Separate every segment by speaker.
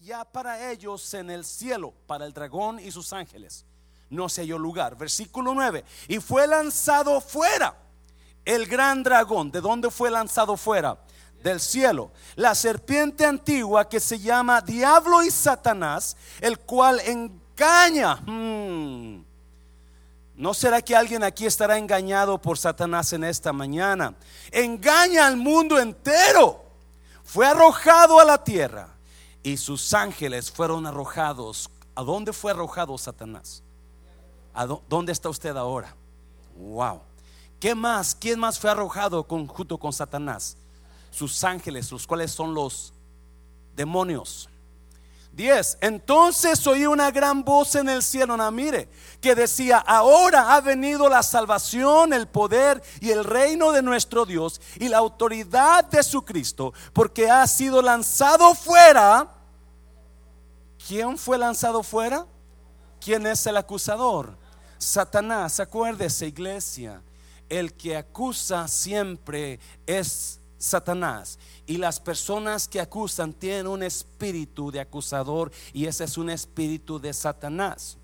Speaker 1: ya para ellos en el cielo, para el dragón y sus ángeles. No se halló lugar. Versículo 9. Y fue lanzado fuera el gran dragón. ¿De dónde fue lanzado fuera? Del cielo. La serpiente antigua que se llama Diablo y Satanás, el cual engaña. Hmm. ¿No será que alguien aquí estará engañado por Satanás en esta mañana? Engaña al mundo entero. Fue arrojado a la tierra y sus ángeles fueron arrojados. ¿A dónde fue arrojado Satanás? ¿A dónde está usted ahora? Wow. ¿Qué más? ¿Quién más fue arrojado junto con Satanás? Sus ángeles, los cuales son los demonios. 10. Entonces oí una gran voz en el cielo, no, mire, que decía, ahora ha venido la salvación, el poder y el reino de nuestro Dios y la autoridad de su Cristo, porque ha sido lanzado fuera. ¿Quién fue lanzado fuera? ¿Quién es el acusador? Satanás, acuérdese iglesia, el que acusa siempre es Satanás. Y las personas que acusan tienen un espíritu de acusador y ese es un espíritu de Satanás.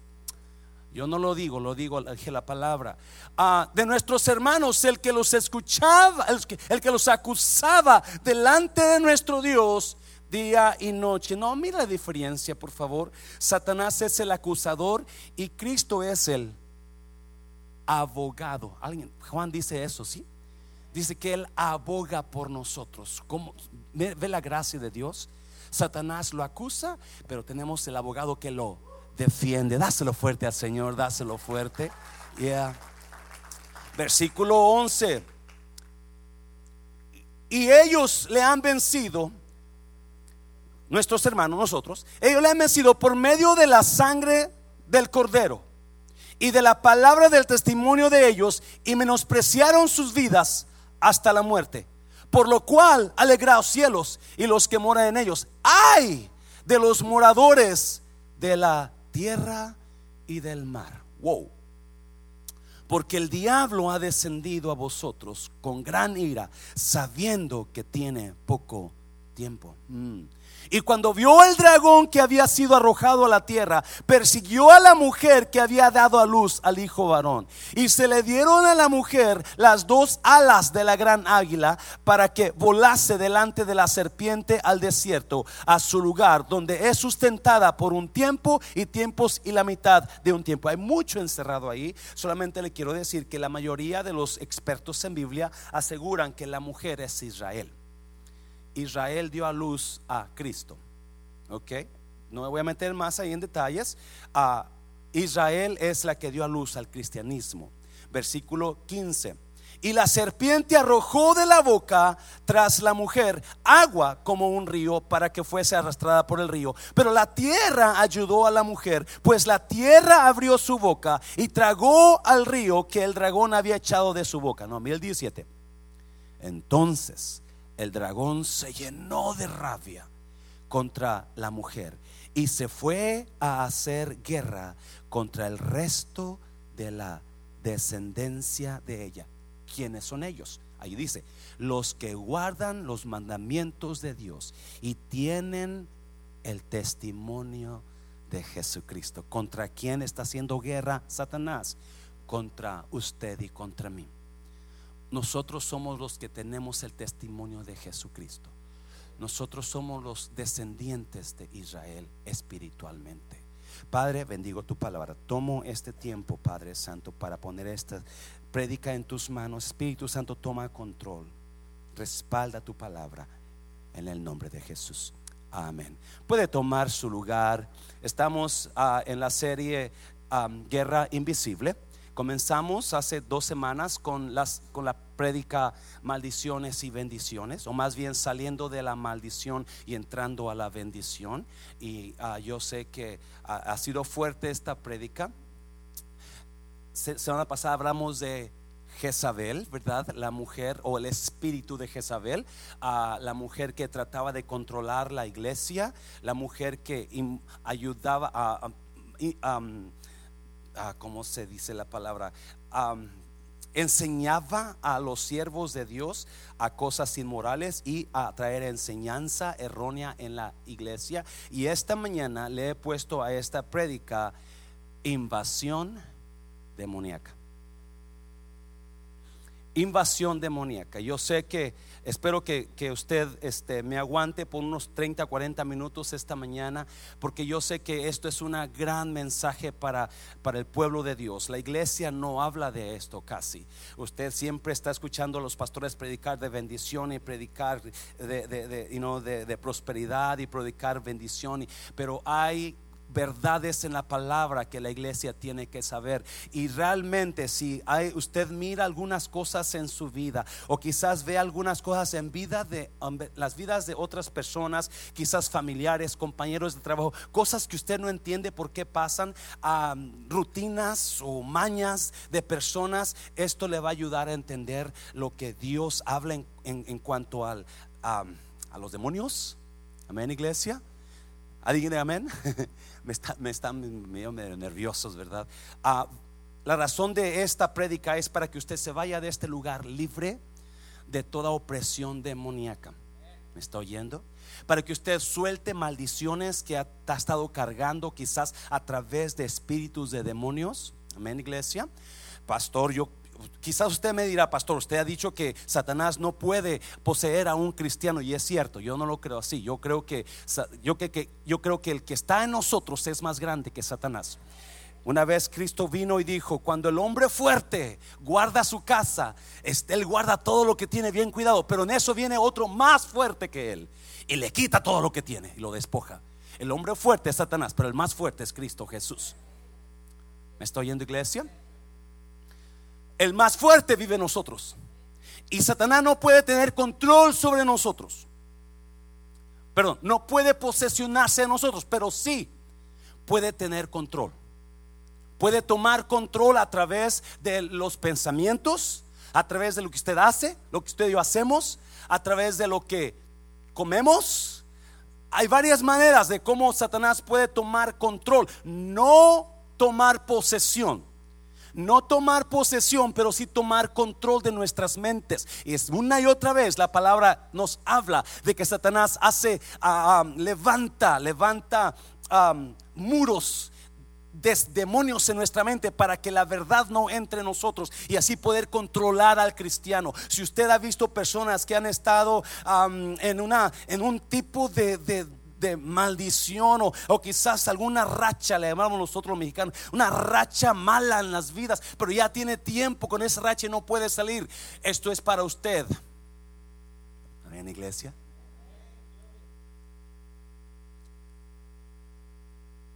Speaker 1: Yo no lo digo, lo digo la palabra. Ah, de nuestros hermanos, el que los escuchaba, el que, el que los acusaba delante de nuestro Dios día y noche. No, mira la diferencia, por favor. Satanás es el acusador y Cristo es el abogado. ¿Alguien? Juan dice eso, ¿sí? Dice que Él aboga por nosotros. ¿Ve la gracia de Dios? Satanás lo acusa, pero tenemos el abogado que lo defiende. Dáselo fuerte al Señor, dáselo fuerte. Yeah. Versículo 11. Y ellos le han vencido, nuestros hermanos, nosotros, ellos le han vencido por medio de la sangre del cordero y de la palabra del testimonio de ellos y menospreciaron sus vidas hasta la muerte. Por lo cual, alegraos cielos y los que moran en ellos. Ay de los moradores de la tierra y del mar. Wow. Porque el diablo ha descendido a vosotros con gran ira, sabiendo que tiene poco tiempo. Mm. Y cuando vio el dragón que había sido arrojado a la tierra, persiguió a la mujer que había dado a luz al hijo varón. Y se le dieron a la mujer las dos alas de la gran águila para que volase delante de la serpiente al desierto, a su lugar, donde es sustentada por un tiempo y tiempos y la mitad de un tiempo. Hay mucho encerrado ahí. Solamente le quiero decir que la mayoría de los expertos en Biblia aseguran que la mujer es Israel. Israel dio a luz a Cristo. ¿Ok? No me voy a meter más ahí en detalles. Ah, Israel es la que dio a luz al cristianismo. Versículo 15. Y la serpiente arrojó de la boca tras la mujer agua como un río para que fuese arrastrada por el río. Pero la tierra ayudó a la mujer, pues la tierra abrió su boca y tragó al río que el dragón había echado de su boca. No, mira el 17. Entonces el dragón se llenó de rabia contra la mujer y se fue a hacer guerra contra el resto de la descendencia de ella. ¿Quiénes son ellos? Ahí dice, los que guardan los mandamientos de Dios y tienen el testimonio de Jesucristo. ¿Contra quién está haciendo guerra Satanás? Contra usted y contra mí nosotros somos los que tenemos el testimonio de Jesucristo. Nosotros somos los descendientes de Israel espiritualmente. Padre, bendigo tu palabra. Tomo este tiempo, Padre Santo, para poner esta prédica en tus manos. Espíritu Santo, toma control. Respalda tu palabra en el nombre de Jesús. Amén. Puede tomar su lugar. Estamos ah, en la serie ah, Guerra Invisible. Comenzamos hace dos semanas con, las, con la prédica maldiciones y bendiciones, o más bien saliendo de la maldición y entrando a la bendición. Y ah, yo sé que ha sido fuerte esta prédica. semana pasada hablamos de Jezabel, ¿verdad? La mujer o el espíritu de Jezabel, a la mujer que trataba de controlar la iglesia, la mujer que ayudaba a, a, ¿cómo se dice la palabra? enseñaba a los siervos de Dios a cosas inmorales y a traer enseñanza errónea en la iglesia. Y esta mañana le he puesto a esta prédica invasión demoníaca invasión demoníaca. Yo sé que espero que, usted este, me aguante por unos 30, 40 minutos esta mañana, porque yo sé que esto es un gran mensaje para, para el pueblo de Dios. La iglesia no habla de esto casi. Usted siempre está escuchando a los pastores predicar de bendición y predicar de, de, de, de prosperidad y predicar bendición, pero hay verdades en la palabra que la iglesia tiene que saber. Y realmente si usted mira algunas cosas en su vida o quizás ve algunas cosas en vida de las vidas de otras personas, quizás familiares, compañeros de trabajo, cosas que usted no entiende por qué pasan, rutinas o mañas de personas, esto le va a ayudar a entender lo que Dios habla en, cuanto al, a los demonios. Amén, iglesia. ¿Alguien amén? me, están medio, nerviosos, ¿verdad? Ah, la razón de esta prédica es para que usted se vaya de este lugar libre de toda opresión demoníaca. ¿Me está oyendo? Para que usted suelte maldiciones que ha, ha estado cargando quizás a través de espíritus de demonios. Amén, iglesia. Pastor, yo quizás usted me dirá, pastor, usted ha dicho que Satanás no puede poseer a un cristiano y es cierto, yo no lo creo así. Yo creo que yo, que, yo creo que el que está en nosotros es más grande que Satanás. Una vez Cristo vino y dijo, cuando el hombre fuerte guarda su casa, él guarda todo lo que tiene bien cuidado, pero en eso viene otro más fuerte que él y le quita todo lo que tiene y lo despoja. El hombre fuerte es Satanás, pero el más fuerte es Cristo Jesús. ¿Me estoy oyendo iglesia? El más fuerte vive en nosotros. Y Satanás no puede tener control sobre nosotros. Perdón, no puede posesionarse de nosotros, pero sí puede tener control. Puede tomar control a través de los pensamientos, a través de lo que usted hace, lo que usted y yo hacemos, a través de lo que comemos. Hay varias maneras de cómo Satanás puede tomar control, no tomar posesión no tomar posesión, pero sí tomar control de nuestras mentes. Y es una y otra vez la palabra nos habla de que Satanás hace, ah, levanta, levanta muros de demonios en nuestra mente para que la verdad no entre en nosotros y así poder controlar al cristiano. Si usted ha visto personas que han estado en, una, en un tipo de maldición o, quizás alguna racha, le llamamos nosotros los mexicanos, una racha mala en las vidas, pero ya tiene tiempo con esa racha y no puede salir. Esto es para usted. En iglesia.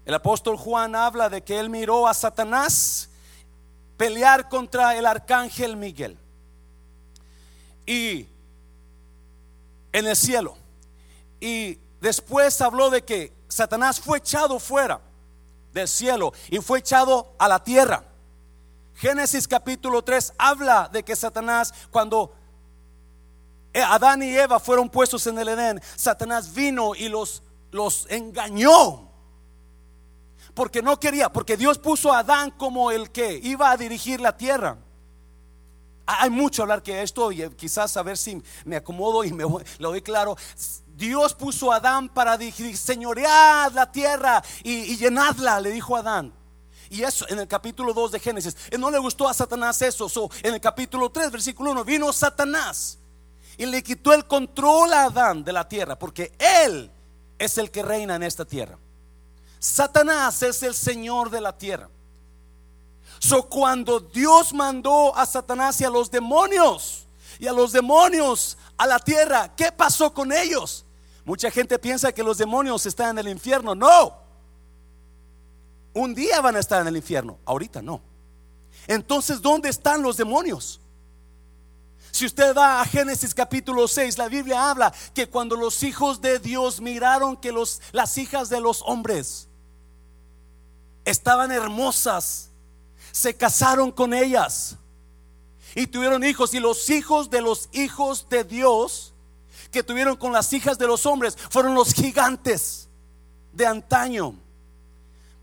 Speaker 1: El apóstol Juan habla de que él miró a Satanás pelear contra el arcángel Miguel. Y en el cielo. Y Después habló de que Satanás fue echado fuera del cielo y fue echado a la tierra. Génesis capítulo 3 habla de que Satanás cuando Adán y Eva fueron puestos en el Edén, Satanás vino y los, los engañó. Porque no quería, porque Dios puso a Adán como el que iba a dirigir la tierra. Hay mucho hablar que esto y quizás a ver si me acomodo y me lo doy claro. Dios puso a Adán para señorear la tierra y, llenadla, le dijo a Adán. Y eso en el capítulo 2 de Génesis. No le gustó a Satanás eso. en el capítulo 3, versículo 1, vino Satanás y le quitó el control a Adán de la tierra, porque él es el que reina en esta tierra. Satanás es el Señor de la tierra. So cuando Dios mandó a Satanás y a los demonios y a los demonios a la tierra, ¿qué pasó con ellos? Mucha gente piensa que los demonios están en el infierno. No. Un día van a estar en el infierno, ahorita no. Entonces, ¿dónde están los demonios? Si usted va a Génesis capítulo 6, la Biblia habla que cuando los hijos de Dios miraron que las hijas de los hombres estaban hermosas, se casaron con ellas y tuvieron hijos. Y los hijos de los hijos de Dios que tuvieron con las hijas de los hombres fueron los gigantes de antaño,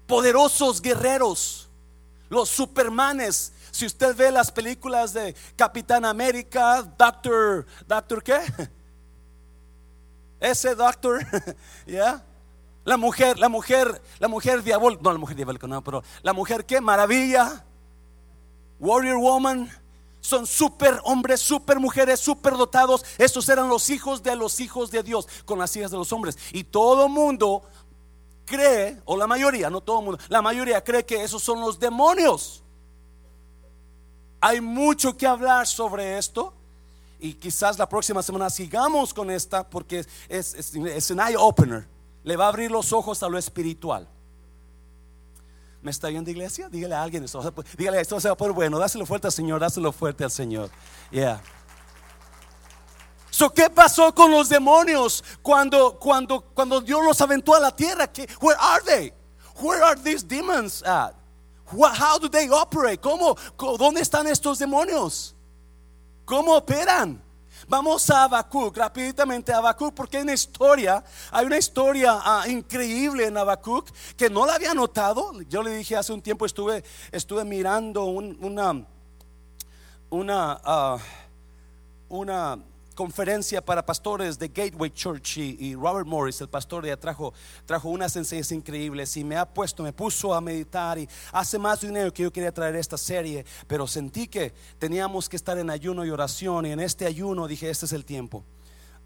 Speaker 1: poderosos guerreros, los supermanes, Si usted ve las películas de Capitán América, Doctor, ¿Doctor qué? Ese Doctor, ¿ya? La mujer, la mujer, la mujer diabólica, no la mujer diabólica, no, pero la mujer qué? Maravilla, Warrior Woman son super hombres, super mujeres, super dotados. Estos eran los hijos de los hijos de Dios con las hijas de los hombres. Y todo mundo cree, o la mayoría, no todo mundo, la mayoría cree que esos son los demonios. Hay mucho que hablar sobre esto. Y quizás la próxima semana sigamos con esta porque es, es, es un eye opener. Le va a abrir los ojos a lo espiritual. ¿Me está viendo iglesia? Dígale a alguien esto. Dígale, esto se va por bueno. Dáselo fuerte al Señor, dáselo fuerte al Señor. Yeah. So, ¿Qué pasó con los demonios cuando, cuando, cuando Dios los aventó a la tierra? ¿Qué, where are they? Where are these demons at? how do they operate? ¿Cómo, ¿Dónde están estos demonios? ¿Cómo operan? Vamos a Habacuc, rápidamente a Habacuc, porque hay una historia, hay una historia ah, increíble en Habacuc que no la había notado. Yo le dije hace un tiempo, estuve, estuve mirando una, una, uh, una conferencia para pastores de Gateway Church y, Robert Morris, el pastor, ya trajo, trajo unas enseñanzas increíbles y me ha puesto, me puso a meditar y hace más de un año que yo quería traer esta serie, pero sentí que teníamos que estar en ayuno y oración y en este ayuno dije, este es el tiempo.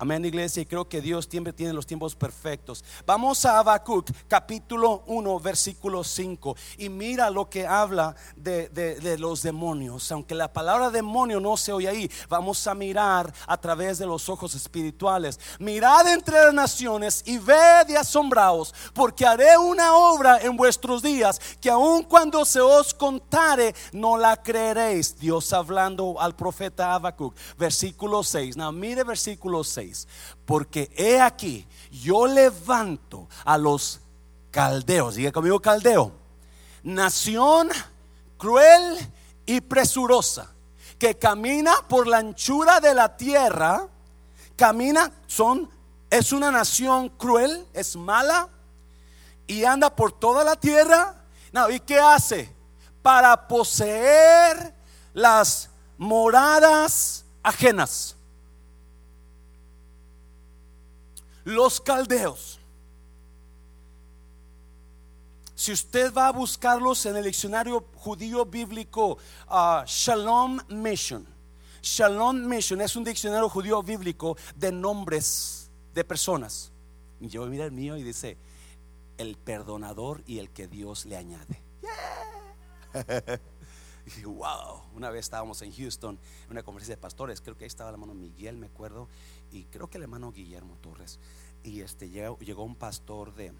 Speaker 1: Amén, iglesia. Y creo que Dios siempre tiene los tiempos perfectos. Vamos a Habacuc, capítulo 1, versículo 5. Y mira lo que habla de, de, los demonios. Aunque la palabra demonio no se oye ahí, vamos a mirar a través de los ojos espirituales. Mirad entre las naciones y ved y asombraos, porque haré una obra en vuestros días que aun cuando se os contare, no la creeréis. Dios hablando al profeta Habacuc, versículo 6. Now, mire versículo 6 porque he aquí, yo levanto a los caldeos, diga conmigo caldeo, nación cruel y presurosa, que camina por la anchura de la tierra, camina, son, es una nación cruel, es mala, y anda por toda la tierra. ¿Y qué hace? Para poseer las moradas ajenas. Los caldeos. Si usted va a buscarlos en el diccionario judío bíblico, uh, Shalom Mission. Shalom Mission es un diccionario judío bíblico de nombres de personas. Y yo mira el mío y dice, el perdonador y el que Dios le añade. Wow, una vez estábamos en Houston en una conferencia de pastores, creo que ahí estaba el hermano Miguel, me acuerdo, y creo que el hermano Guillermo Torres y este, llegó, un pastor de,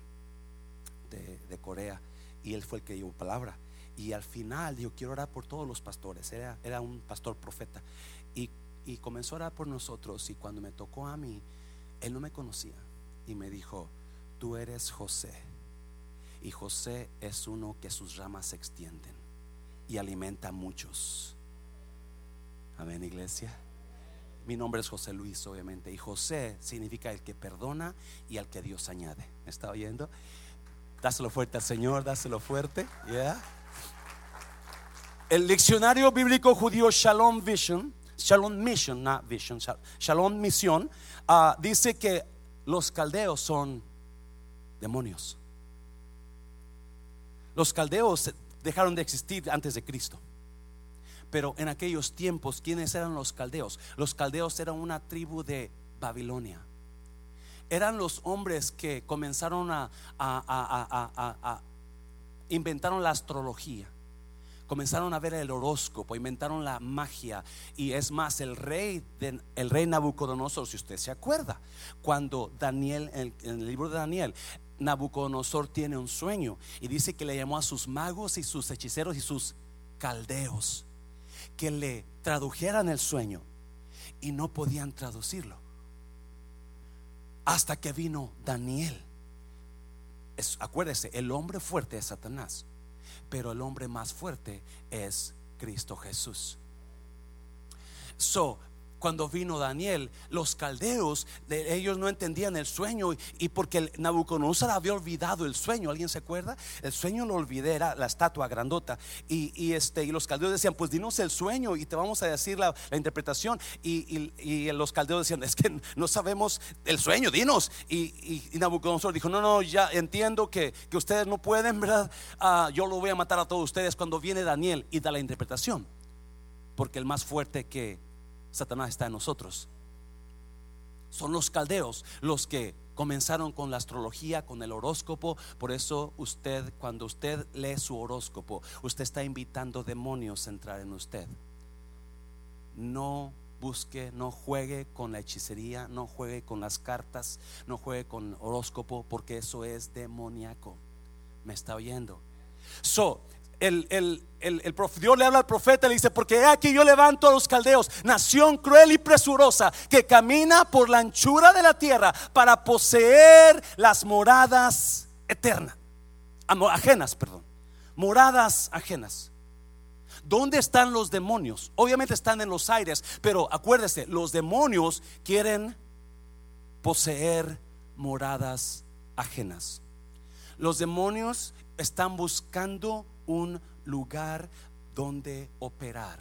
Speaker 1: de, Corea y él fue el que dio palabra. Y al final dijo, quiero orar por todos los pastores. Era, era un pastor profeta. Y, y comenzó a orar por nosotros. Y cuando me tocó a mí, él no me conocía. Y me dijo, tú eres José. Y José es uno que sus ramas se extienden y alimenta a muchos. Amén, iglesia. Mi nombre es José Luis, obviamente. Y José significa el que perdona y al que Dios añade. ¿Me está oyendo? Dáselo fuerte al Señor, dáselo fuerte. El diccionario bíblico judío Shalom Vision, Shalom Mission, not Vision, Shalom Misión, ah, dice que los caldeos son demonios. Los caldeos dejaron de existir antes de Cristo. Pero en aquellos tiempos, ¿quiénes eran los caldeos? Los caldeos eran una tribu de Babilonia. Eran los hombres que comenzaron a, a, inventaron la astrología comenzaron a ver el horóscopo, inventaron la magia y es más el rey el rey Nabucodonosor, si usted se acuerda, cuando Daniel en, en, el libro de Daniel Nabucodonosor tiene un sueño y dice que le llamó a sus magos y sus hechiceros y sus caldeos que le tradujeran el sueño y no podían traducirlo. Hasta que vino Daniel. Es, acuérdese, el hombre fuerte es Satanás, pero el hombre más fuerte es Cristo Jesús. So, cuando vino Daniel, los caldeos, de, ellos no entendían el sueño y porque Nabucodonosor había olvidado el sueño, ¿alguien se acuerda? El sueño lo olvidé, era la estatua grandota y, este, y los caldeos decían, pues dinos el sueño y te vamos a decir la, interpretación y, los caldeos decían, es que no sabemos el sueño, dinos. Y, Nabucodonosor dijo, no, no, ya entiendo que, ustedes no pueden, ¿verdad? Ah, yo lo voy a matar a todos ustedes cuando viene Daniel y da la interpretación, porque el más fuerte que Satanás está en nosotros. Son los caldeos los que comenzaron con la astrología, con el horóscopo. Por eso usted, cuando usted lee su horóscopo, usted está invitando demonios a entrar en usted. No busque, no juegue con la hechicería, no juegue con las cartas, no juegue con horóscopo, porque eso es demoníaco. ¿Me está oyendo? So, el, el, el, Dios le habla al profeta y le dice, porque aquí yo levanto a los caldeos, nación cruel y presurosa, que camina por la anchura de la tierra para poseer las moradas eternas, ajenas, perdón, moradas ajenas. ¿Dónde están los demonios? Obviamente están en los aires, pero acuérdese, los demonios quieren poseer moradas ajenas. Los demonios están buscando un lugar donde operar.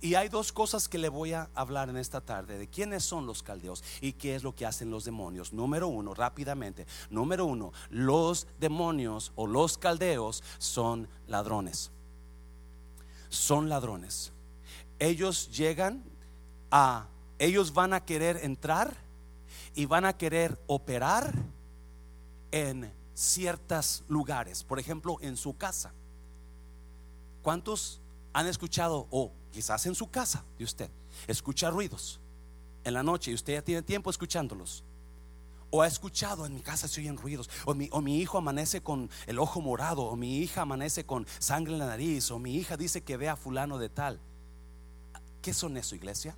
Speaker 1: Y hay dos cosas que le voy a hablar en esta tarde de quiénes son los caldeos y qué es lo que hacen los demonios. Número uno, rápidamente. Número uno, los demonios o los caldeos son ladrones. Son ladrones. Ellos llegan a, ellos van a querer entrar y van a querer operar en ciertos lugares, por ejemplo, en su casa. ¿Cuántos han escuchado, o quizás en su casa de usted, escucha ruidos en la noche y usted ya tiene tiempo escuchándolos? O ha escuchado en mi casa se oyen ruidos, o mi, o mi hijo amanece con el ojo morado, o mi hija amanece con sangre en la nariz, o mi hija dice que ve a fulano de tal. ¿Qué son eso, iglesia?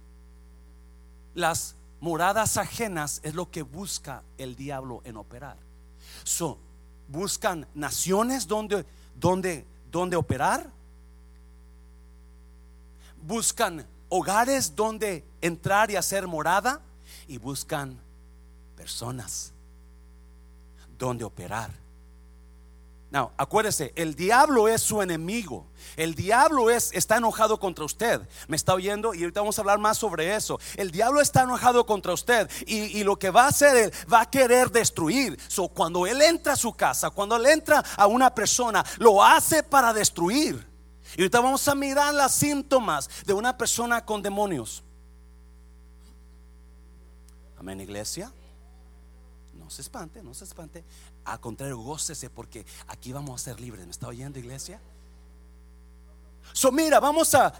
Speaker 1: Las moradas ajenas es lo que busca el diablo en operar. So, buscan naciones donde, donde, donde operar. Buscan hogares donde entrar y hacer morada. Y buscan personas donde operar. No, acuérdese, el diablo es su enemigo. El diablo es, está enojado contra usted. ¿Me está oyendo? Y ahorita vamos a hablar más sobre eso. El diablo está enojado contra usted. Y, lo que va a hacer, él va a querer destruir. So, cuando él entra a su casa, cuando él entra a una persona, lo hace para destruir. Y ahorita vamos a mirar los síntomas de una persona con demonios. Amén, iglesia. No se espante, no se espante. Al contrario, gócese porque aquí vamos a ser libres. ¿Me está oyendo, iglesia? So, mira, vamos a.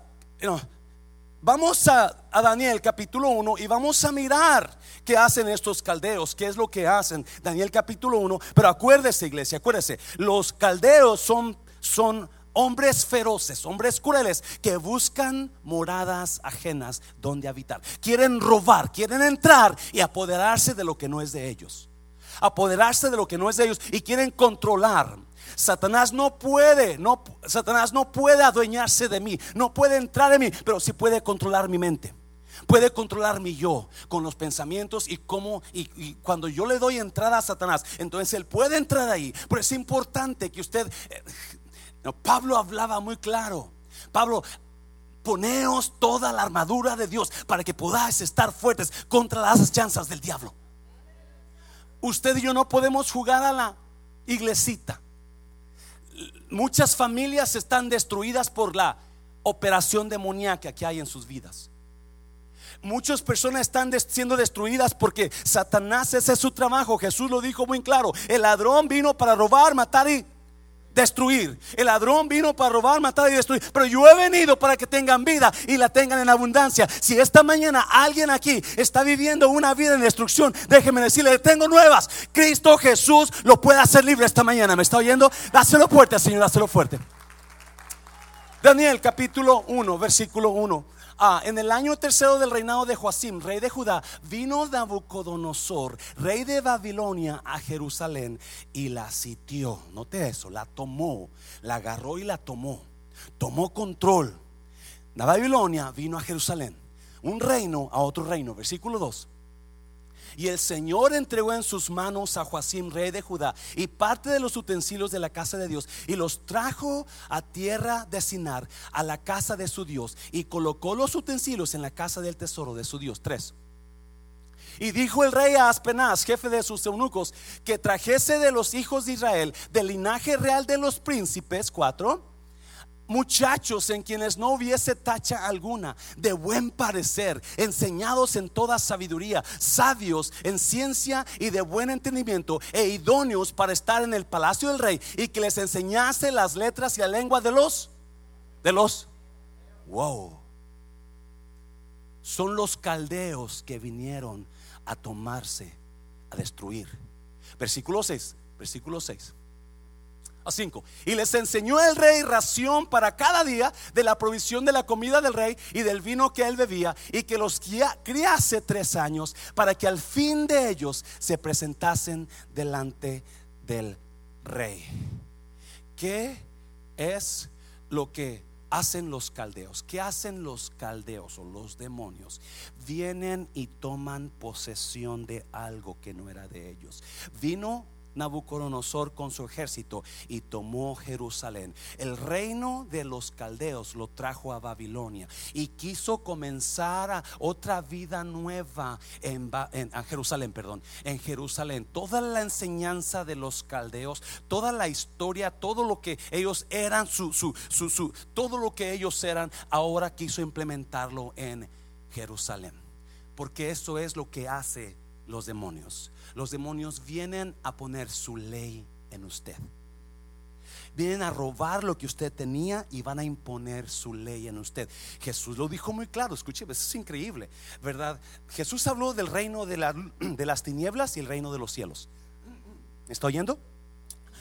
Speaker 1: vamos a, a, Daniel capítulo 1 y vamos a mirar qué hacen estos caldeos, qué es lo que hacen. Daniel capítulo 1. Pero acuérdese, iglesia, acuérdese. Los caldeos son, son hombres feroces, hombres crueles que buscan moradas ajenas donde habitar. Quieren robar, quieren entrar y apoderarse de lo que no es de ellos apoderarse de lo que no es de ellos y quieren controlar. Satanás no puede, no, Satanás no puede adueñarse de mí, no puede entrar en mí, pero sí puede controlar mi mente. Puede controlar mi yo con los pensamientos y cómo, y, cuando yo le doy entrada a Satanás, entonces él puede entrar ahí. Pero es importante que usted, eh, Pablo hablaba muy claro. Pablo, poneos toda la armadura de Dios para que podáis estar fuertes contra las chanzas del diablo. Usted y yo no podemos jugar a la iglesita. Muchas familias están destruidas por la operación demoníaca que hay en sus vidas. Muchas personas están siendo destruidas porque Satanás ese es su trabajo. Jesús lo dijo muy claro. El ladrón vino para robar, matar y destruir. El ladrón vino para robar, matar y destruir. Pero yo he venido para que tengan vida y la tengan en abundancia. Si esta mañana alguien aquí está viviendo una vida en destrucción, déjeme decirle, tengo nuevas. Cristo Jesús lo puede hacer libre esta mañana. ¿Me está oyendo? Dáselo fuerte, Señor, dáselo fuerte. Daniel capítulo 1, versículo 1. Ah, en el año tercero del reinado de Joacim, rey de Judá, vino Nabucodonosor, rey de Babilonia, a Jerusalén y la sitió. Note eso, la tomó, la agarró y la tomó. Tomó control. La Babilonia vino a Jerusalén. un reino a otro reino. Versículo 2. Y el Señor entregó en sus manos a Joacim, rey de Judá, y parte de los utensilios de la casa de Dios, y los trajo a tierra de Sinar, a la casa de su Dios, y colocó los utensilios en la casa del tesoro de su Dios. 3. Y dijo el rey a Aspenaz, jefe de sus eunucos, que trajese de los hijos de Israel, del linaje real de los príncipes, cuatro, muchachos en quienes no hubiese tacha alguna, de buen parecer, enseñados en toda sabiduría, sabios en ciencia y de buen entendimiento, e idóneos para estar en el palacio del rey, y que les enseñase las letras y la lengua de los, de los, wow, son los caldeos que vinieron a tomarse, a destruir. Versículo 6, versículo 6 a 5. Y les enseñó el rey ración para cada día de la provisión de la comida del rey y del vino que él bebía, y que los criase tres años para que al fin de ellos se presentasen delante del rey. ¿Qué es lo que hacen los caldeos? ¿Qué hacen los caldeos o los demonios? Vienen y toman posesión de algo que no era de ellos. Vino Nabucodonosor con su ejército y tomó Jerusalén. El reino de los caldeos lo trajo a Babilonia y quiso comenzar otra vida nueva en, Jerusalén, perdón, en Jerusalén. Toda la enseñanza de los caldeos, toda la historia, todo lo que ellos eran, su, su, su, todo lo que ellos eran, ahora quiso implementarlo en Jerusalén. Porque eso es lo que hace los demonios. Los demonios vienen a poner su ley en usted. Vienen a robar lo que usted tenía y van a imponer su ley en usted. Jesús lo dijo muy claro, escuche, eso es increíble, ¿verdad? Jesús habló del reino de, las tinieblas y el reino de los cielos. ¿Está oyendo?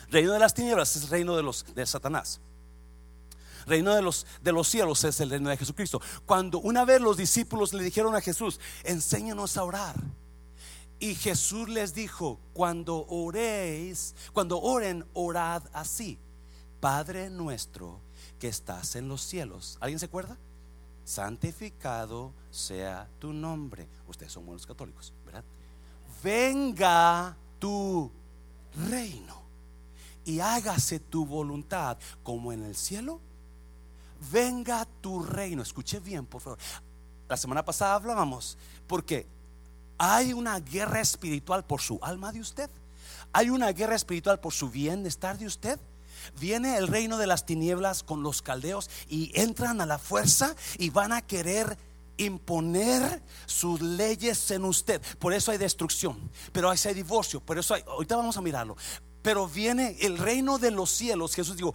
Speaker 1: Reino de las tinieblas es el reino de los de Satanás. Reino de los, de los cielos es el reino de Jesucristo. Cuando una vez los discípulos le dijeron a Jesús, enséñanos a orar. Y Jesús les dijo, cuando oréis, cuando oren, orad así. Padre nuestro que estás en los cielos. ¿Alguien se acuerda? Santificado sea tu nombre. Ustedes son buenos católicos, ¿verdad? Venga tu reino y hágase tu voluntad como en el cielo. Venga tu reino. Escuche bien, por favor. La semana pasada hablábamos, porque hay una guerra espiritual por su alma de usted. Hay una guerra espiritual por su bienestar de usted. Viene el reino de las tinieblas con los caldeos y entran a la fuerza y van a querer imponer sus leyes en usted. Por eso hay destrucción, pero hay divorcio, por eso hay, ahorita vamos a mirarlo. Pero viene el reino de los cielos, Jesús dijo,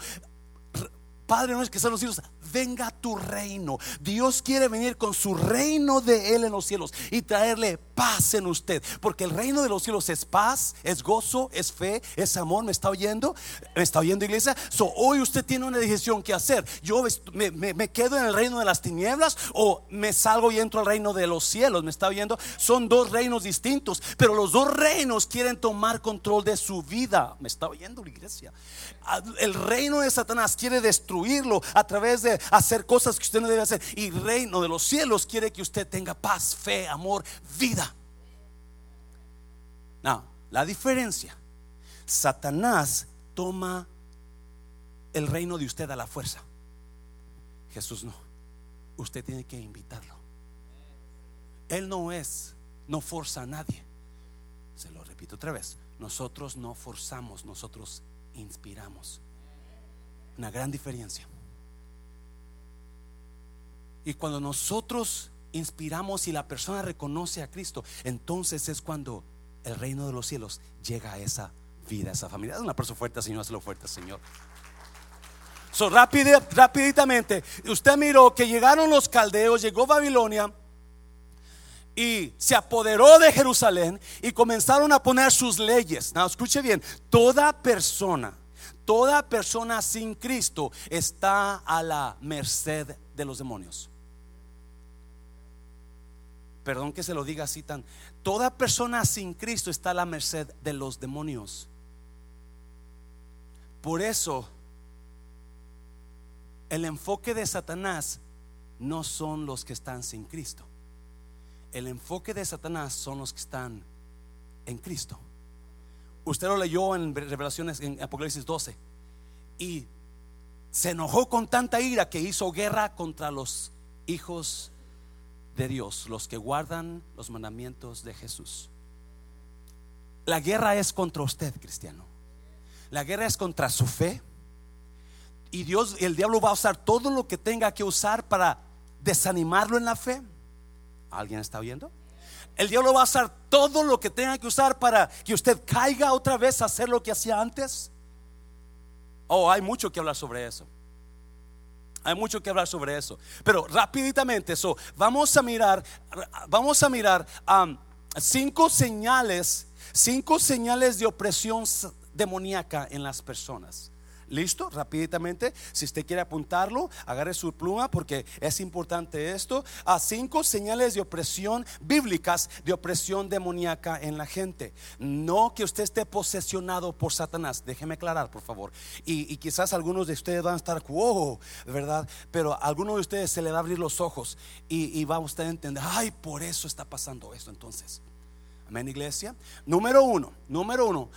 Speaker 1: Padre nuestro que están los cielos, venga tu reino. Dios quiere venir con su reino de Él en los cielos y traerle paz en usted. Porque el reino de los cielos es paz, es gozo, es fe, es amor. ¿Me está oyendo? ¿Me está oyendo, iglesia? So, hoy usted tiene una decisión que hacer. Yo me, quedo en el reino de las tinieblas o me salgo y entro al reino de los cielos. ¿Me está oyendo? Son dos reinos distintos, pero los dos reinos quieren tomar control de su vida. ¿Me está oyendo, la iglesia? El reino de Satanás quiere destruirlo a través de hacer cosas que usted no debe hacer. Y el reino de los cielos quiere que usted tenga paz, fe, amor, vida. No, la diferencia. Satanás toma el reino de usted a la fuerza. Jesús no. Usted tiene que invitarlo. Él no es, no forza a nadie. Se lo repito otra vez. Nosotros no forzamos, nosotros inspiramos. Una gran diferencia. Y cuando nosotros inspiramos y la persona reconoce a Cristo, entonces es cuando el reino de los cielos llega a esa vida, a esa familia. Es una persona fuerte, Señor, hazlo fuerte, Señor. So, rápidamente, usted miró que llegaron los caldeos, llegó Babilonia y se apoderó de Jerusalén y comenzaron a poner sus leyes. No, escuche bien, toda persona, toda persona sin Cristo está a la merced de los demonios perdón que se lo diga así tan, toda persona sin Cristo está a la merced de los demonios. Por eso, el enfoque de Satanás no son los que están sin Cristo. El enfoque de Satanás son los que están en Cristo. Usted lo leyó en Revelaciones en Apocalipsis 12 y se enojó con tanta ira que hizo guerra contra los hijos de Dios, los que guardan los mandamientos de Jesús. La guerra es contra usted, cristiano. La guerra es contra su fe. Y Dios, el diablo va a usar todo lo que tenga que usar para desanimarlo en la fe. ¿Alguien está viendo? El diablo va a usar todo lo que tenga que usar para que usted caiga otra vez a hacer lo que hacía antes. Oh, hay mucho que hablar sobre eso. Hay mucho que hablar sobre eso. Pero rapiditamente, eso, vamos a mirar, vamos a mirar um, cinco señales, cinco señales de opresión demoníaca en las personas. ¿Listo? Rapiditamente, si usted quiere apuntarlo, agarre su pluma porque es importante esto. A cinco señales de opresión bíblicas, de opresión demoníaca en la gente. No que usted esté posesionado por Satanás. Déjeme aclarar, por favor. Y, quizás algunos de ustedes van a estar, wow, ¿verdad? Pero a algunos de ustedes se le va a abrir los ojos y, y va usted a entender, ay, por eso está pasando esto entonces. Amén, iglesia. Número uno, número uno,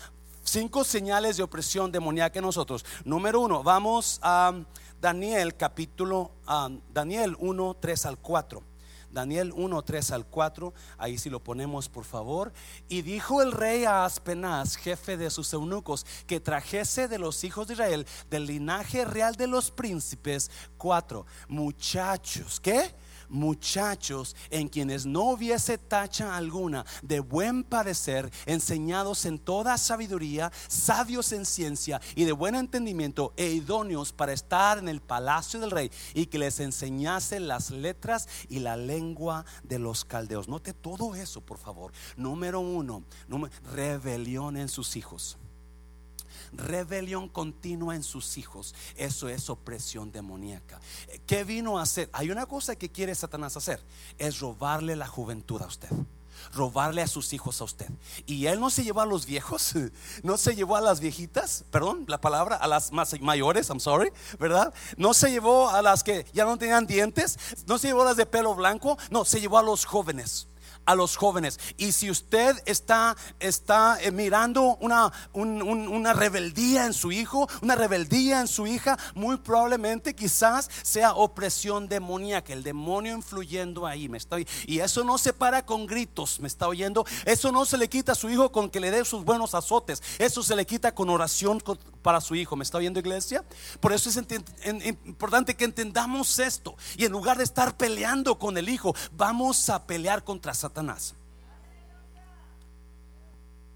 Speaker 1: cinco señales de opresión demoníaca en nosotros. Número uno, vamos a Daniel capítulo, Daniel 1, 3 al 4. Daniel 1, 3 al 4, ahí si lo ponemos por favor. Y dijo el rey a Aspenaz, jefe de sus eunucos, que trajese de los hijos de Israel, del linaje real de los príncipes, cuatro muchachos, ¿qué? Muchachos en quienes no hubiese tacha alguna de buen parecer, enseñados en toda sabiduría, sabios en ciencia y de buen entendimiento e idóneos para estar en el palacio del rey y que les enseñase las letras y la lengua de los caldeos. Note todo eso, por favor. Número uno, rebelión en sus hijos rebelión continua en sus hijos. Eso es opresión demoníaca. ¿Qué vino a hacer? Hay una cosa que quiere Satanás hacer, es robarle la juventud a usted robarle a sus hijos a usted. Y él no se llevó a los viejos, no se llevó a las viejitas, perdón, la palabra, a las más mayores, I'm sorry, ¿verdad? No se llevó a las que ya no tenían dientes, no se llevó a las de pelo blanco, no, se llevó a los jóvenes a los jóvenes. Y si usted está, está eh, mirando una, una rebeldía en su hijo, una rebeldía en su hija, muy probablemente quizás sea opresión demoníaca, el demonio influyendo ahí. Me estoy, y eso no se para con gritos, me está oyendo. Eso no se le quita a su hijo con que le dé sus buenos azotes. Eso se le quita con oración para su hijo. ¿Me está oyendo iglesia? Por eso es importante que entendamos esto. Y en lugar de estar peleando con el hijo, vamos a pelear contra Satanás.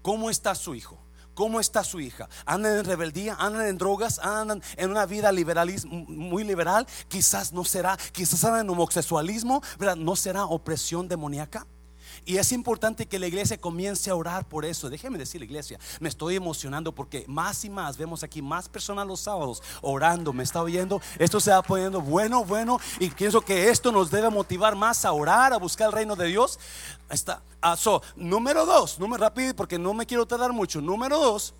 Speaker 1: ¿Cómo está su hijo? ¿Cómo está su hija? ¿Andan en rebeldía? ¿Andan en drogas? ¿Andan en una vida liberalismo, muy liberal? Quizás no será, quizás andan en homosexualismo, ¿verdad? ¿No será opresión demoníaca? Y es importante que la iglesia comience a orar por eso. Déjeme decir, la iglesia, me estoy emocionando porque más y más vemos aquí más personas los sábados orando. ¿Me está oyendo? Esto se va poniendo bueno, bueno. Y pienso que esto nos debe motivar más a orar, a buscar el reino de Dios. Está. Ah, número dos, número rápido porque no me quiero tardar mucho. Número dos,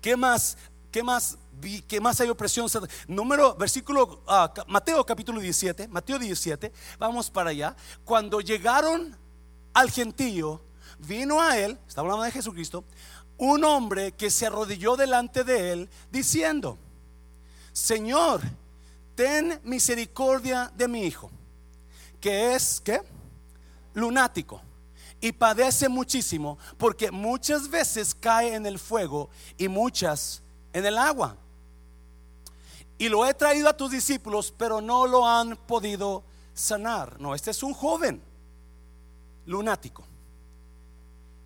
Speaker 1: ¿qué más? ¿Qué más? ¿Qué más hay opresión? Número, versículo, ah, Mateo capítulo 17, Mateo 17, vamos para allá. Cuando llegaron al gentío, vino a él, está hablando de Jesucristo, un hombre que se arrodilló delante de él diciendo, Señor, ten misericordia de mi hijo, que es, ¿qué? Lunático y padece muchísimo porque muchas veces cae en el fuego y muchas en el agua. Y lo he traído a tus discípulos, pero no lo han podido sanar. No, este es un joven lunático.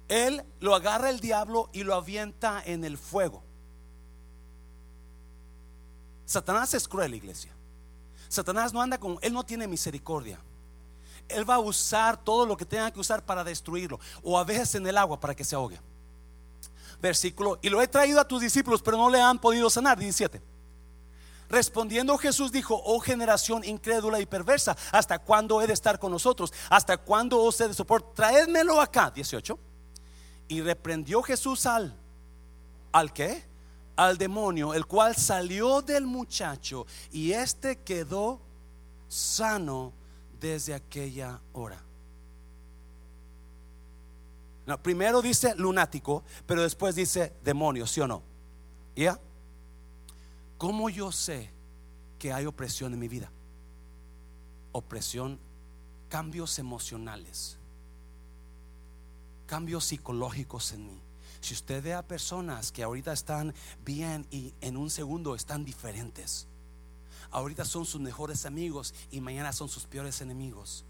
Speaker 1: Él lo agarra el diablo y lo avienta en el fuego. Satanás es cruel, iglesia. Satanás no anda con, él no tiene misericordia. Él va a usar todo lo que tenga que usar para destruirlo. O a veces en el agua para que se ahogue. Versículo, y lo he traído a tus discípulos, pero no le han podido sanar. 17. Respondiendo Jesús dijo, oh generación incrédula y perversa, ¿hasta cuándo he de estar con nosotros? ¿Hasta cuándo os he de soportar? Traédmelo acá, 18. Y reprendió Jesús al, ¿al qué? Al demonio, el cual salió del muchacho y éste quedó sano desde aquella hora. Primero dice lunático, pero después dice demonio, ¿sí o no? ¿Ya? ¿Cómo yo sé que hay opresión en mi vida? Opresión, cambios emocionales, cambios psicológicos en mí. Si usted ve a personas que ahorita están bien y en un segundo están diferentes, ahorita son sus mejores amigos y mañana son sus peores enemigos.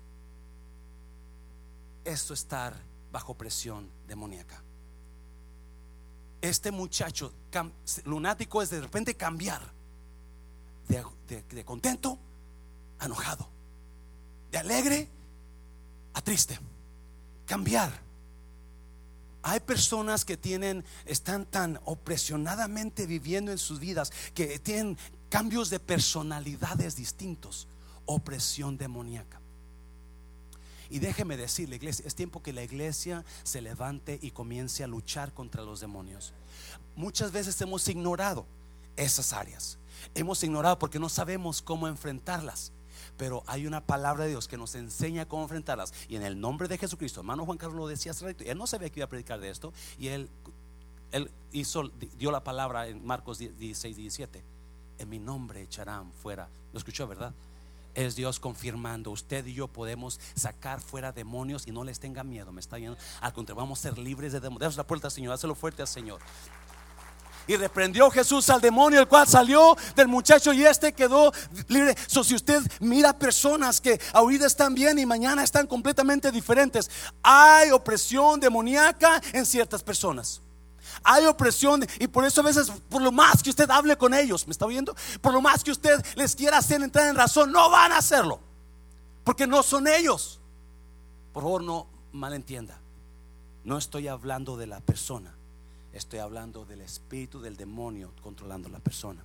Speaker 1: Esto estar bajo presión demoníaca. Este muchacho lunático es de repente cambiar de, contento a enojado, de alegre a triste, cambiar. Hay personas que tienen, están tan opresionadamente viviendo en sus vidas que tienen cambios de personalidades distintos, opresión demoníaca. Y déjeme decirle, iglesia, es tiempo que la iglesia se levante y comience a luchar contra los demonios. Muchas veces hemos ignorado esas áreas. Hemos ignorado porque no sabemos cómo enfrentarlas pero hay una palabra de Dios que nos enseña cómo enfrentarlas. Y en el nombre de Jesucristo, hermano Juan Carlos lo decía hace rato, él no sabía que iba a predicar de esto, y él, él hizo, dio la palabra en Marcos 16, 17. En mi nombre echarán fuera. ¿Lo escuchó, verdad? Es Dios confirmando. Usted y yo podemos sacar fuera demonios y no les tenga miedo. Me está viendo. Al contrario, vamos a ser libres de demonios. Demos la puerta, Señor. Hazlo fuerte al Señor. Y reprendió Jesús al demonio, el cual salió del muchacho y este quedó libre. So, si usted mira personas que ahorita están bien y mañana están completamente diferentes, hay opresión demoníaca en ciertas personas. Hay opresión y por eso a veces, por lo más que usted hable con ellos, ¿me está viendo? Por lo más que usted les quiera hacer entrar en razón, no van a hacerlo. Porque no son ellos. Por favor, no malentienda. No estoy hablando de la persona. Estoy hablando del espíritu del demonio controlando la persona.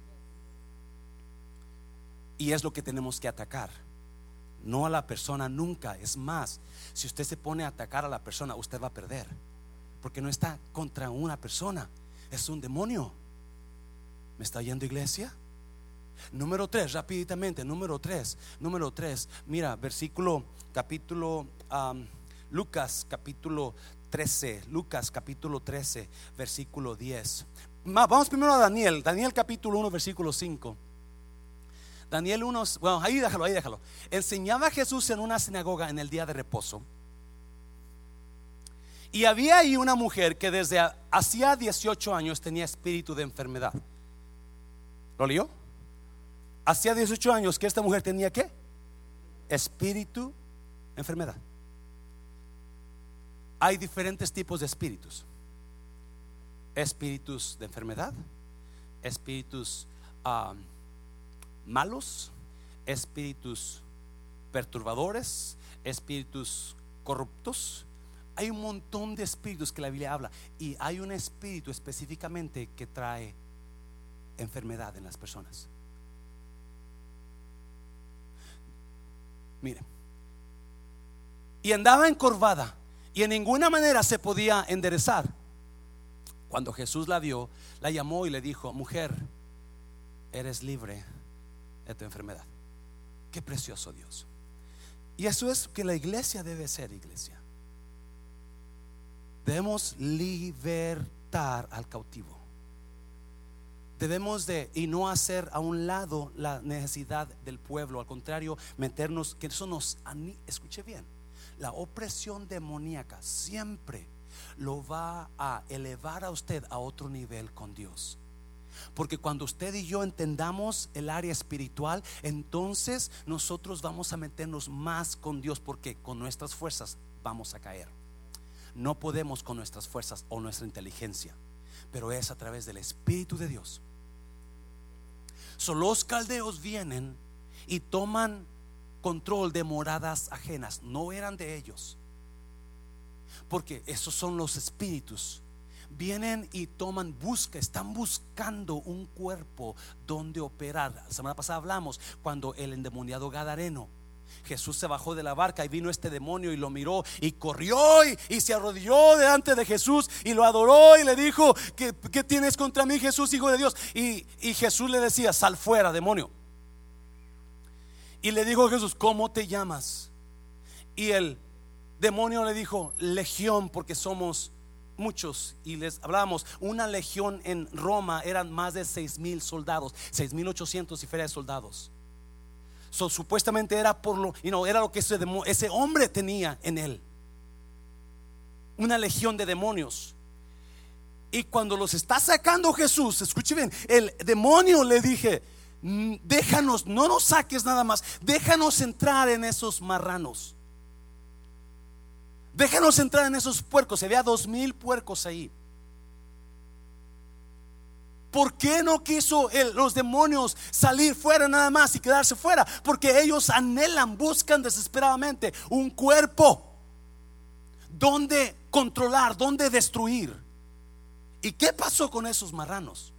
Speaker 1: Y es lo que tenemos que atacar. No a la persona nunca. Es más, si usted se pone a atacar a la persona, usted va a perder. Porque no está contra una persona. Es un demonio. ¿Me está yendo iglesia? Número tres, rápidamente, número tres, número tres. Mira, versículo, capítulo, Lucas, capítulo 13, Lucas capítulo 13, versículo 10. Vamos primero a Daniel, Daniel capítulo 1, versículo 5. Daniel 1, bueno, ahí déjalo, ahí déjalo. Enseñaba Jesús en una sinagoga en el día de reposo. Y había ahí una mujer que desde hacía 18 años tenía espíritu de enfermedad. ¿Lo leyó? Hacía 18 años que esta mujer tenía qué? Espíritu, enfermedad hay diferentes tipos de espíritus. Espíritus de enfermedad, espíritus ah, malos, espíritus perturbadores, espíritus corruptos. Hay un montón de espíritus que la Biblia habla y hay un espíritu específicamente que trae enfermedad en las personas. Mire, y andaba encorvada y en ninguna manera se podía enderezar. Cuando Jesús la vio, la llamó y le dijo, mujer, eres libre de tu enfermedad. Qué precioso Dios. Y eso es que la iglesia debe ser iglesia. Debemos libertar al cautivo. Debemos de y no hacer a un lado la necesidad del pueblo, al contrario, meternos que eso nos escuche bien la opresión demoníaca siempre lo va a elevar a usted a otro nivel con Dios. Porque cuando usted y yo entendamos el área espiritual, entonces nosotros vamos a meternos más con Dios porque con nuestras fuerzas vamos a caer. No podemos con nuestras fuerzas o nuestra inteligencia, pero es a través del Espíritu de Dios. Son los caldeos vienen y toman control de moradas ajenas, no eran de ellos. Porque esos son los espíritus. Vienen y toman, busca, están buscando un cuerpo donde operar. La semana pasada hablamos cuando el endemoniado Gadareno Jesús se bajó de la barca y vino este demonio y lo miró y corrió y, se arrodilló delante de Jesús y lo adoró y le dijo, ¿qué, tienes contra mí Jesús, hijo de Dios? Y, y Jesús le decía, sal fuera, demonio. Y le dijo Jesús, ¿cómo te llamas? Y el demonio le dijo, legión, porque somos muchos. Y les hablábamos, una legión en Roma eran más de seis mil soldados, seis mil ochocientos y feria de soldados. So, supuestamente era por lo, you era lo que ese, ese hombre tenía en él. Una legión de demonios. Y cuando los está sacando Jesús, escuche bien, el demonio le dije, mm, déjanos, no nos saques nada más, déjanos entrar en esos marranos. Déjanos entrar en esos puercos. Se había dos mil puercos ahí. ¿Por qué no quiso los demonios salir fuera nada más y quedarse fuera? Porque ellos anhelan, buscan desesperadamente un cuerpo donde controlar, donde destruir. ¿Y qué pasó con esos marranos?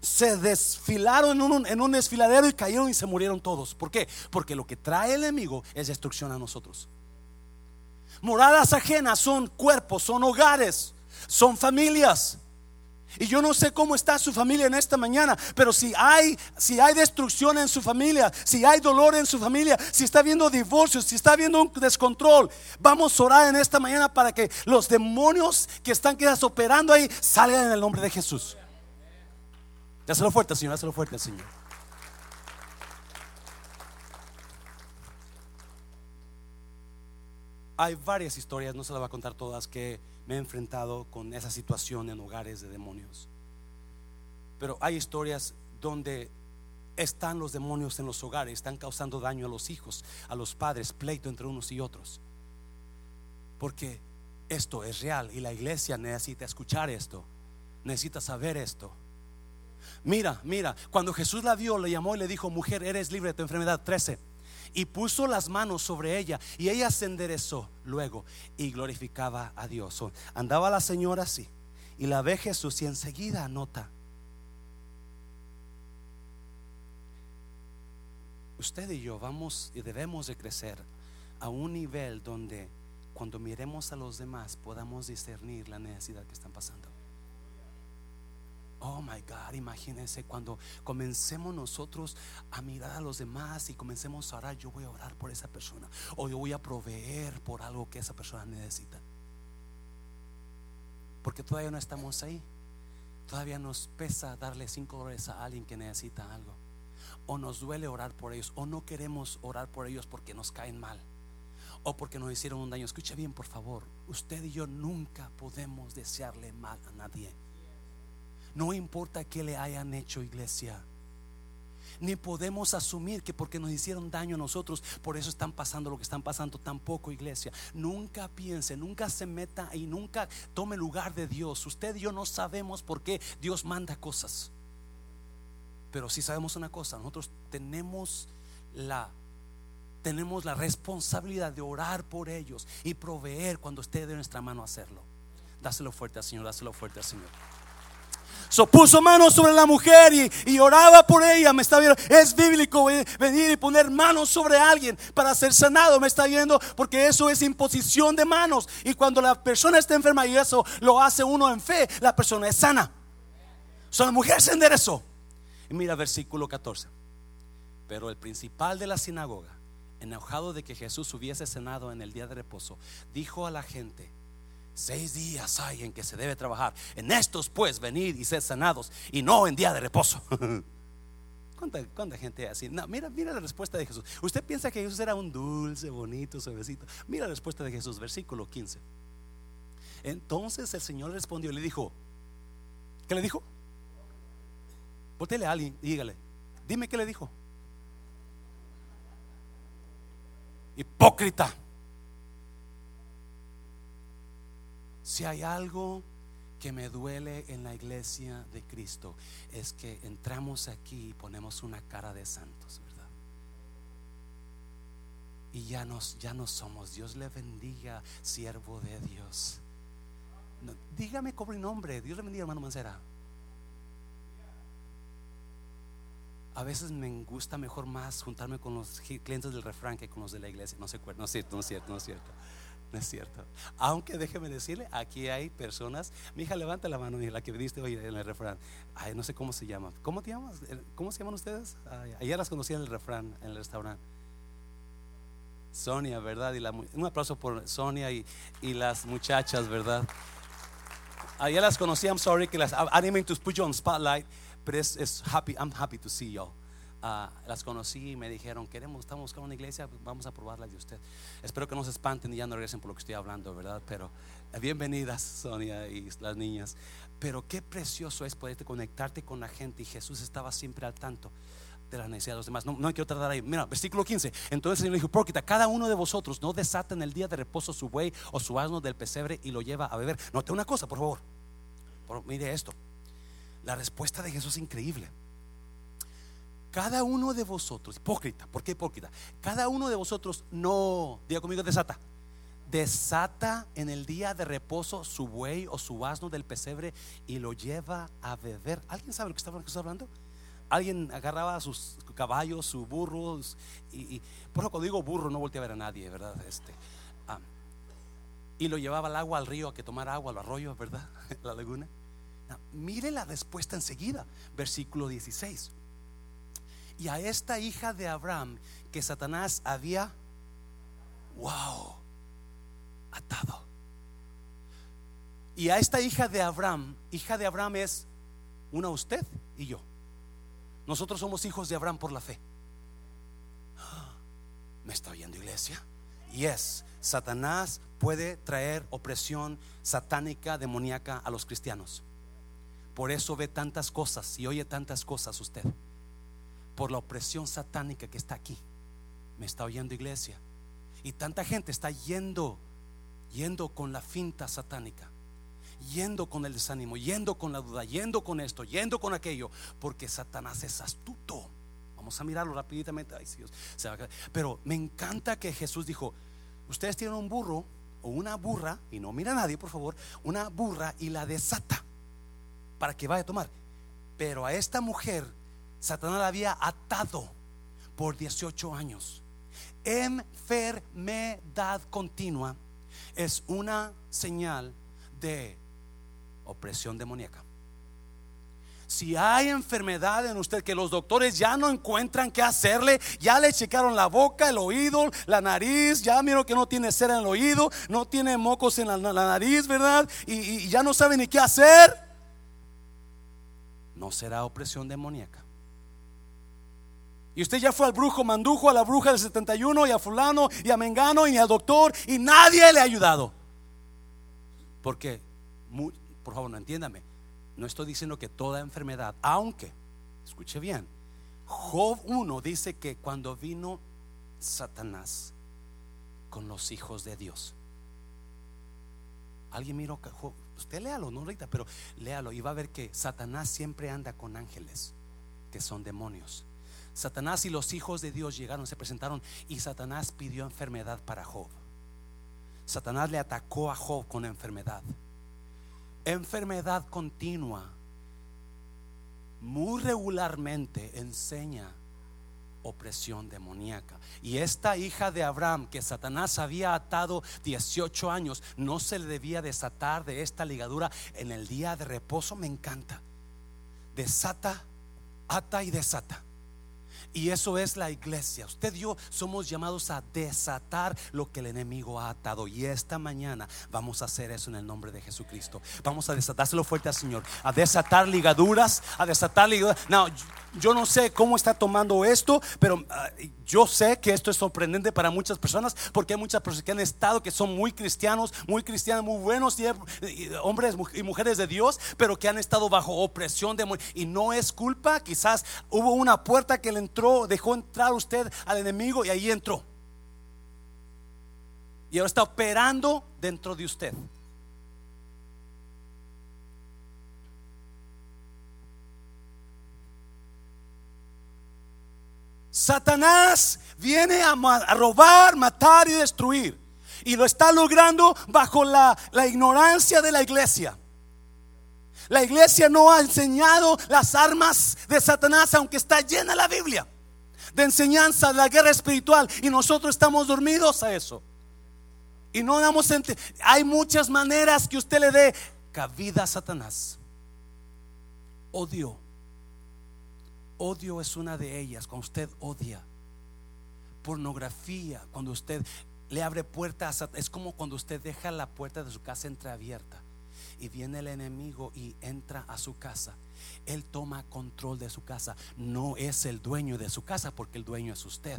Speaker 1: Se desfilaron en un, en un desfiladero y cayeron y se murieron todos. ¿Por qué? Porque lo que trae el enemigo es destrucción a nosotros. Moradas ajenas son cuerpos, son hogares, son familias. Y yo no sé cómo está su familia en esta mañana, pero si hay si hay destrucción en su familia, si hay dolor en su familia, si está viendo divorcios, si está viendo un descontrol, vamos a orar en esta mañana para que los demonios que están quedas operando ahí salgan en el nombre de Jesús. Dáselo fuerte, Señor, dáselo fuerte, Señor. Hay varias historias, no se las voy a contar todas, que me he enfrentado con esa situación en hogares de demonios. Pero hay historias donde están los demonios en los hogares, están causando daño a los hijos, a los padres, pleito entre unos y otros. Porque esto es real y la iglesia necesita escuchar esto, necesita saber esto. Mira, mira, cuando Jesús la vio, le llamó y le dijo, mujer, eres libre de tu enfermedad. 13 y puso las manos sobre ella y ella se enderezó luego y glorificaba a Dios. Andaba la señora así y la ve Jesús y enseguida anota. Usted y yo vamos y debemos de crecer a un nivel donde cuando miremos a los demás podamos discernir la necesidad que están pasando. Oh my God, imagínense cuando comencemos nosotros a mirar a los demás y comencemos a orar, yo voy a orar por esa persona o yo voy a proveer por algo que esa persona necesita. Porque todavía no estamos ahí. Todavía nos pesa darle cinco dólares a alguien que necesita algo. O nos duele orar por ellos, o no queremos orar por ellos porque nos caen mal, o porque nos hicieron un daño. Escuche bien, por favor. Usted y yo nunca podemos desearle mal a nadie. No importa que le hayan hecho iglesia. Ni podemos asumir que porque nos hicieron daño a nosotros, por eso están pasando lo que están pasando. Tampoco, iglesia. Nunca piense, nunca se meta y nunca tome lugar de Dios. Usted y yo no sabemos por qué Dios manda cosas. Pero si sabemos una cosa, nosotros tenemos la tenemos la responsabilidad de orar por ellos y proveer cuando esté de nuestra mano hacerlo. Dáselo fuerte al Señor, dáselo fuerte al Señor. So puso manos sobre la mujer y, oraba por ella. Me está viendo. Es bíblico venir y poner manos sobre alguien para ser sanado. Me está viendo porque eso es imposición de manos. Y cuando la persona está enferma y eso lo hace uno en fe, la persona es sana. So la mujer se enderezó. Y mira versículo 14. Pero el principal de la sinagoga, enojado de que Jesús hubiese cenado en el día de reposo, dijo a la gente Seis días hay en que se debe trabajar. En estos pues venir y ser sanados y no en día de reposo. ¿Cuánta, gente así? No, mira, mira la respuesta de Jesús. Usted piensa que Jesús era un dulce, bonito, suavecito. Mira la respuesta de Jesús, versículo 15. Entonces el Señor respondió y le dijo, ¿qué le dijo? Voltele a alguien dígale, dime qué le dijo. Hipócrita. Si hay algo que me duele en la iglesia de Cristo es que entramos aquí y ponemos una cara de santos, ¿verdad? Y ya nos ya no somos. Dios le bendiga, siervo de Dios. dígame cobre nombre. Dios le bendiga, hermano Mancera. A veces me gusta mejor más juntarme con los clientes del refrán que con los de la iglesia. No sé, no es cierto, no es cierto, no es cierto. No es cierto. Aunque déjeme decirle, aquí hay personas. Mi hija, levanta la mano, la que diste hoy en el refrán. Ay, no sé cómo se llama. ¿Cómo te llamas? ¿Cómo se llaman ustedes? ayer las conocí en el refrán, en el restaurante. Sonia, ¿verdad? Y un aplauso por Sonia y, las muchachas, ¿verdad? Ya las conocí, I'm sorry que las, I didn't mean to put you on spotlight, but it's, happy, I'm happy to see y'all. Ah, las conocí y me dijeron, queremos, estamos buscando una iglesia, pues vamos a probarla de usted. Espero que no se espanten y ya no regresen por lo que estoy hablando, ¿verdad? Pero eh, bienvenidas, Sonia y las niñas. Pero qué precioso es poderte conectarte con la gente y Jesús estaba siempre al tanto de las necesidades de los demás. No, no quiero tardar ahí. Mira, versículo 15. Entonces el Señor dijo: Próquita, cada uno de vosotros no desata en el día de reposo su buey o su asno del pesebre y lo lleva a beber. Note una cosa, por favor. mire esto. La respuesta de Jesús es increíble. Cada uno de vosotros, hipócrita, ¿por qué hipócrita? Cada uno de vosotros no, diga conmigo, desata. Desata en el día de reposo su buey o su asno del pesebre y lo lleva a beber. ¿Alguien sabe lo que está hablando? alguien agarraba sus caballos, sus burros, y, por eso cuando digo burro no volteé a ver a nadie, ¿verdad? Este, ah, y lo llevaba al agua, al río, a que tomara agua, al arroyo, ¿verdad? La laguna. mire la respuesta enseguida, versículo 16. Y a esta hija de Abraham que Satanás había, wow, atado. Y a esta hija de Abraham, hija de Abraham es una usted y yo. Nosotros somos hijos de Abraham por la fe. ¿Me está oyendo iglesia? Y es, Satanás puede traer opresión satánica, demoníaca a los cristianos. Por eso ve tantas cosas y oye tantas cosas usted. Por la opresión satánica que está aquí. ¿Me está oyendo iglesia? Y tanta gente está yendo, yendo con la finta satánica yendo con el desánimo, yendo con la duda, yendo con esto, yendo con aquello, porque Satanás es astuto. Vamos a mirarlo rápidamente. Pero me encanta que Jesús dijo, ustedes tienen un burro o una burra, y no mira a nadie, por favor, una burra y la desata para que vaya a tomar. Pero a esta mujer, Satanás la había atado por 18 años. Enfermedad continua es una señal de opresión demoníaca. Si hay enfermedad en usted que los doctores ya no encuentran qué hacerle, ya le checaron la boca, el oído, la nariz, ya miro que no tiene cera en el oído, no tiene mocos en la, nariz, ¿verdad? Y, y ya no sabe ni qué hacer, no será opresión demoníaca. Y usted ya fue al brujo mandujo, a la bruja del 71 y a fulano y a mengano y al doctor y nadie le ha ayudado. Porque por favor, no entiéndame. No estoy diciendo que toda enfermedad, aunque, escuche bien, Job 1 dice que cuando vino Satanás con los hijos de Dios, alguien miró, Job, usted léalo, no ahorita, pero léalo y va a ver que Satanás siempre anda con ángeles, que son demonios. Satanás y los hijos de Dios llegaron, se presentaron y Satanás pidió enfermedad para Job. Satanás le atacó a Job con enfermedad enfermedad continua muy regularmente enseña opresión demoníaca. Y esta hija de Abraham que Satanás había atado 18 años, no se le debía desatar de esta ligadura en el día de reposo. Me encanta. Desata, ata y desata. Y eso es la iglesia. Usted y yo somos llamados a desatar lo que el enemigo ha atado. Y esta mañana vamos a hacer eso en el nombre de Jesucristo. Vamos a desatárselo fuerte al Señor. A desatar ligaduras, a desatar ligaduras. No, yo no sé cómo está tomando esto, pero ah, yo sé que esto es sorprendente para muchas personas porque hay muchas personas que han estado que son muy cristianos, muy cristianos, muy buenos, hombres y mujeres de Dios, pero que han estado bajo opresión de y no es culpa, quizás hubo una puerta que le entró, dejó entrar usted al enemigo y ahí entró. Y ahora está operando dentro de usted. Satanás viene a, robar, matar y destruir. Y lo está logrando bajo la, ignorancia de la iglesia. La iglesia no ha enseñado las armas de Satanás, aunque está llena la Biblia de enseñanza de la guerra espiritual. Y nosotros estamos dormidos a eso. Y no damos. Hay muchas maneras que usted le dé cabida a Satanás. Odio Odio es una de ellas, cuando usted odia. pornografía, cuando usted le abre puertas, es como cuando usted deja la puerta de su casa entreabierta y viene el enemigo y entra a su casa. Él toma control de su casa. No es el dueño de su casa porque el dueño es usted.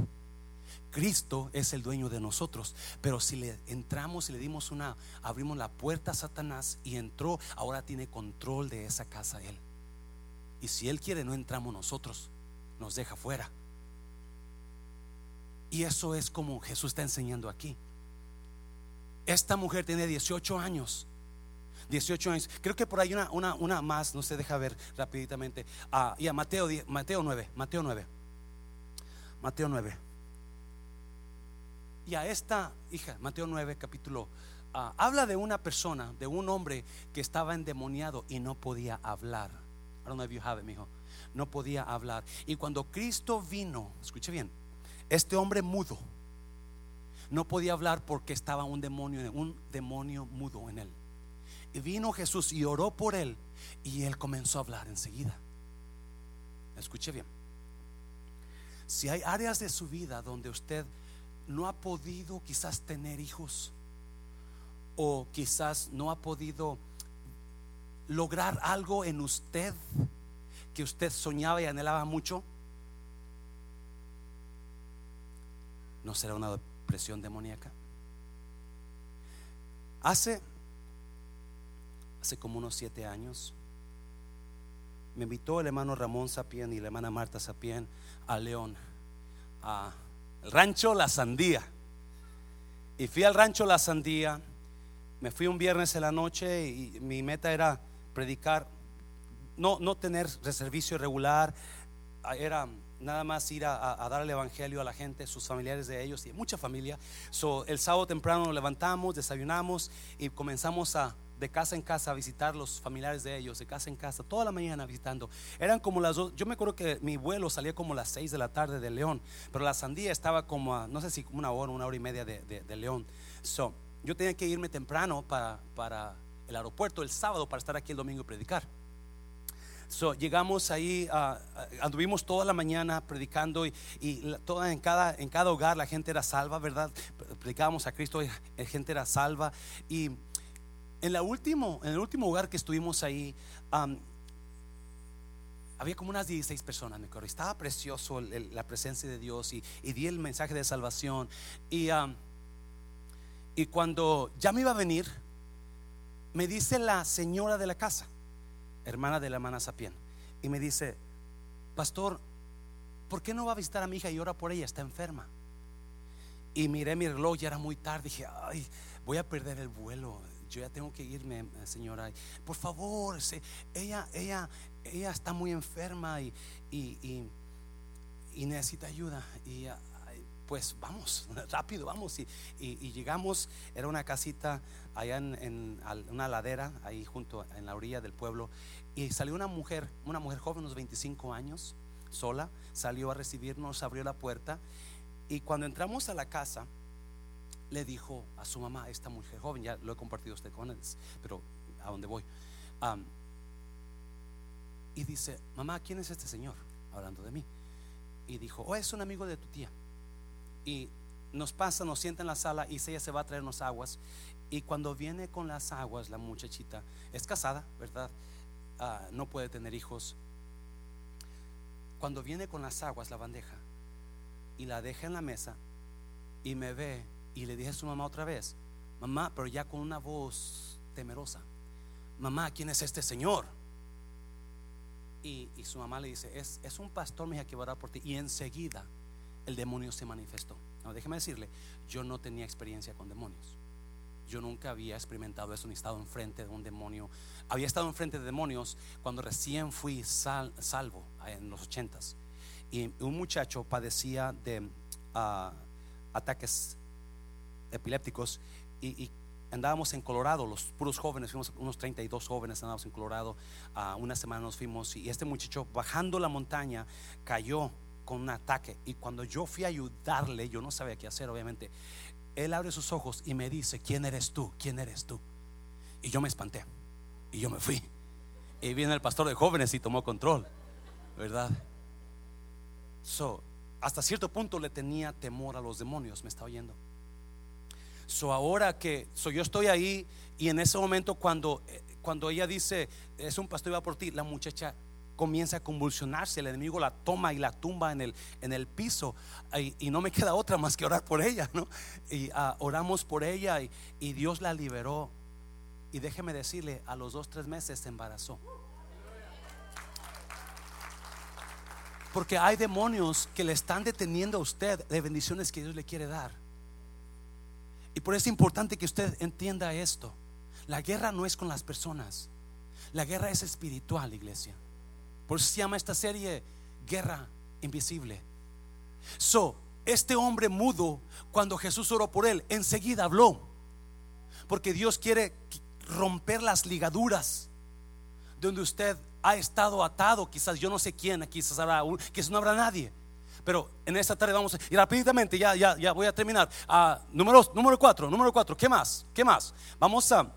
Speaker 1: Cristo es el dueño de nosotros. Pero si le entramos y le dimos una, abrimos la puerta a Satanás y entró, ahora tiene control de esa casa él. Y si él quiere, no entramos nosotros, nos deja fuera. Y eso es como Jesús está enseñando aquí. Esta mujer tiene 18 años. 18 años. Creo que por ahí una, una, una más, no se deja ver rapiditamente. Ah, ya, Mateo, Mateo 9, Mateo 9. Mateo 9. Y a esta hija, Mateo 9, capítulo, ah, habla de una persona, de un hombre que estaba endemoniado y no podía hablar. I don't know if you have it, mijo. No podía hablar. Y cuando Cristo vino, escuche bien, este hombre mudo no podía hablar porque estaba un demonio, un demonio mudo en él. Vino Jesús y oró por él y él comenzó a hablar enseguida. Escuche bien. Si hay áreas de su vida donde usted no ha podido quizás tener hijos o quizás no ha podido lograr algo en usted que usted soñaba y anhelaba mucho, ¿No será una depresión demoníaca? Hace, como unos siete años, me invitó el hermano Ramón Sapien y la hermana Marta Sapien a León, a rancho La Sandía. Y fui al rancho La Sandía, me fui un viernes en la noche y mi meta era predicar, no, no tener servicio regular, era nada más ir a, dar el evangelio a la gente, sus familiares de ellos y mucha familia. So, el sábado temprano nos levantamos, desayunamos y comenzamos a de casa en casa a visitar los familiares de ellos, de casa en casa, toda la mañana visitando. Eran como las dos, yo me acuerdo que mi vuelo salía como las seis de la tarde de León, pero la sandía estaba como a, no sé si como una hora, una hora y media de, de, León. So, yo tenía que irme temprano para, para el aeropuerto el sábado para estar aquí el domingo y predicar llegamos ahí, uh, anduvimos toda la mañana predicando y, toda, en, cada, en cada hogar la gente era salva, ¿verdad? Predicábamos a Cristo, y la gente era salva. Y en, la último, en el último hogar que estuvimos ahí, había como unas 16 personas, me acuerdo. Estaba precioso la presencia de Dios y, di el mensaje de salvación. Y, y cuando ya me iba a venir, me dice la señora de la casa, hermana de la hermana Sapien, y me dice, pastor, ¿por qué no va a visitar a mi hija y ora por ella? Está enferma. Y miré mi reloj, ya era muy tarde, dije, ay, voy a perder el vuelo. Yo ya tengo que irme, señora. Por favor, ella, ella, ella está muy enferma y, y, y, necesita ayuda. Y pues vamos, rápido, vamos. Y, y, llegamos, era una casita allá en, una ladera, ahí junto en la orilla del pueblo. Y salió una mujer, una mujer joven, unos 25 años, sola, salió a recibirnos, abrió la puerta. Y cuando entramos a la casa, le dijo a su mamá, esta mujer joven, ya lo he compartido usted con él, pero a dónde voy. y dice, mamá, ¿quién es este señor? Hablando de mí. Y dijo, oh, es un amigo de tu tía y nos pasa, nos sienta en la sala y ella se va a traernos aguas. Y cuando viene con las aguas, la muchachita es casada, ¿verdad? Ah, no puede tener hijos. Cuando viene con las aguas, la bandeja, y la deja en la mesa, y me ve, y le dije a su mamá otra vez, mamá, pero ya con una voz temerosa, mamá, ¿quién es este señor? Y, su mamá le dice, es, es un pastor, mi hija, que por ti. Y enseguida el demonio se manifestó. Déjeme decirle, yo no tenía experiencia con demonios. Yo nunca había experimentado eso ni estado enfrente de un demonio. Había estado enfrente de demonios cuando recién fui salvo en los ochentas. Y un muchacho padecía de ah, ataques epilépticos y, andábamos en Colorado, los puros jóvenes, fuimos unos 32 jóvenes, andábamos en Colorado, una semana nos fuimos y este muchacho bajando la montaña cayó con un ataque. Y cuando yo fui a ayudarle, yo no sabía qué hacer, obviamente. Él abre sus ojos y me dice, ¿quién eres tú? ¿Quién eres tú? Y yo me espanté. Y yo me fui. Y viene el pastor de jóvenes y tomó control. ¿Verdad? So, hasta cierto punto le tenía temor a los demonios, me está oyendo. So ahora que so yo estoy ahí y en ese momento cuando eh, cuando ella dice es un pastor va por ti, la muchacha comienza a convulsionarse, el enemigo la toma y la tumba en el, en el piso y, no me queda otra más que orar por ella, ¿no? Y ah, oramos por ella y, y Dios la liberó. Y déjeme decirle, a los dos, tres meses se embarazó. Porque hay demonios que le están deteniendo a usted de bendiciones que Dios le quiere dar. Y por eso es importante que usted entienda esto. La guerra no es con las personas. La guerra es espiritual, iglesia. Por eso se llama esta serie Guerra Invisible. So, este hombre mudo, cuando Jesús oró por él, enseguida habló. Porque Dios quiere romper las ligaduras donde usted ha estado atado, quizás yo no sé quién, quizás habrá quizás no habrá nadie. Pero en esta tarde vamos a ir rápidamente, ya, ya, ya voy a terminar. Uh, número, número 4, número 4, ¿qué más? ¿Qué más? Vamos a,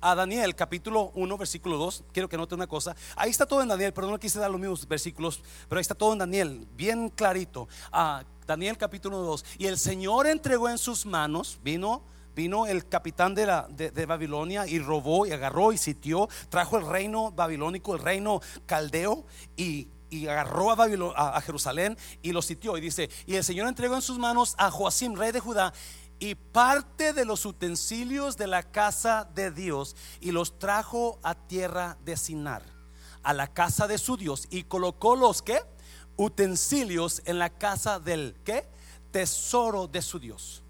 Speaker 1: a Daniel capítulo 1, versículo 2. Quiero que note una cosa. Ahí está todo en Daniel, pero no quise dar los mismos versículos, pero ahí está todo en Daniel, bien clarito. a Daniel capítulo 2. Y el Señor entregó en sus manos, vino vino el capitán de, la, de, Babilonia y robó y agarró y sitió, trajo el reino babilónico, el reino caldeo y, agarró a, a, Jerusalén y lo sitió. Y dice, y el Señor entregó en sus manos a Joacim, rey de Judá, y parte de los utensilios de la casa de Dios y los trajo a tierra de Sinar, a la casa de su Dios y colocó los que utensilios en la casa del que tesoro de su Dios.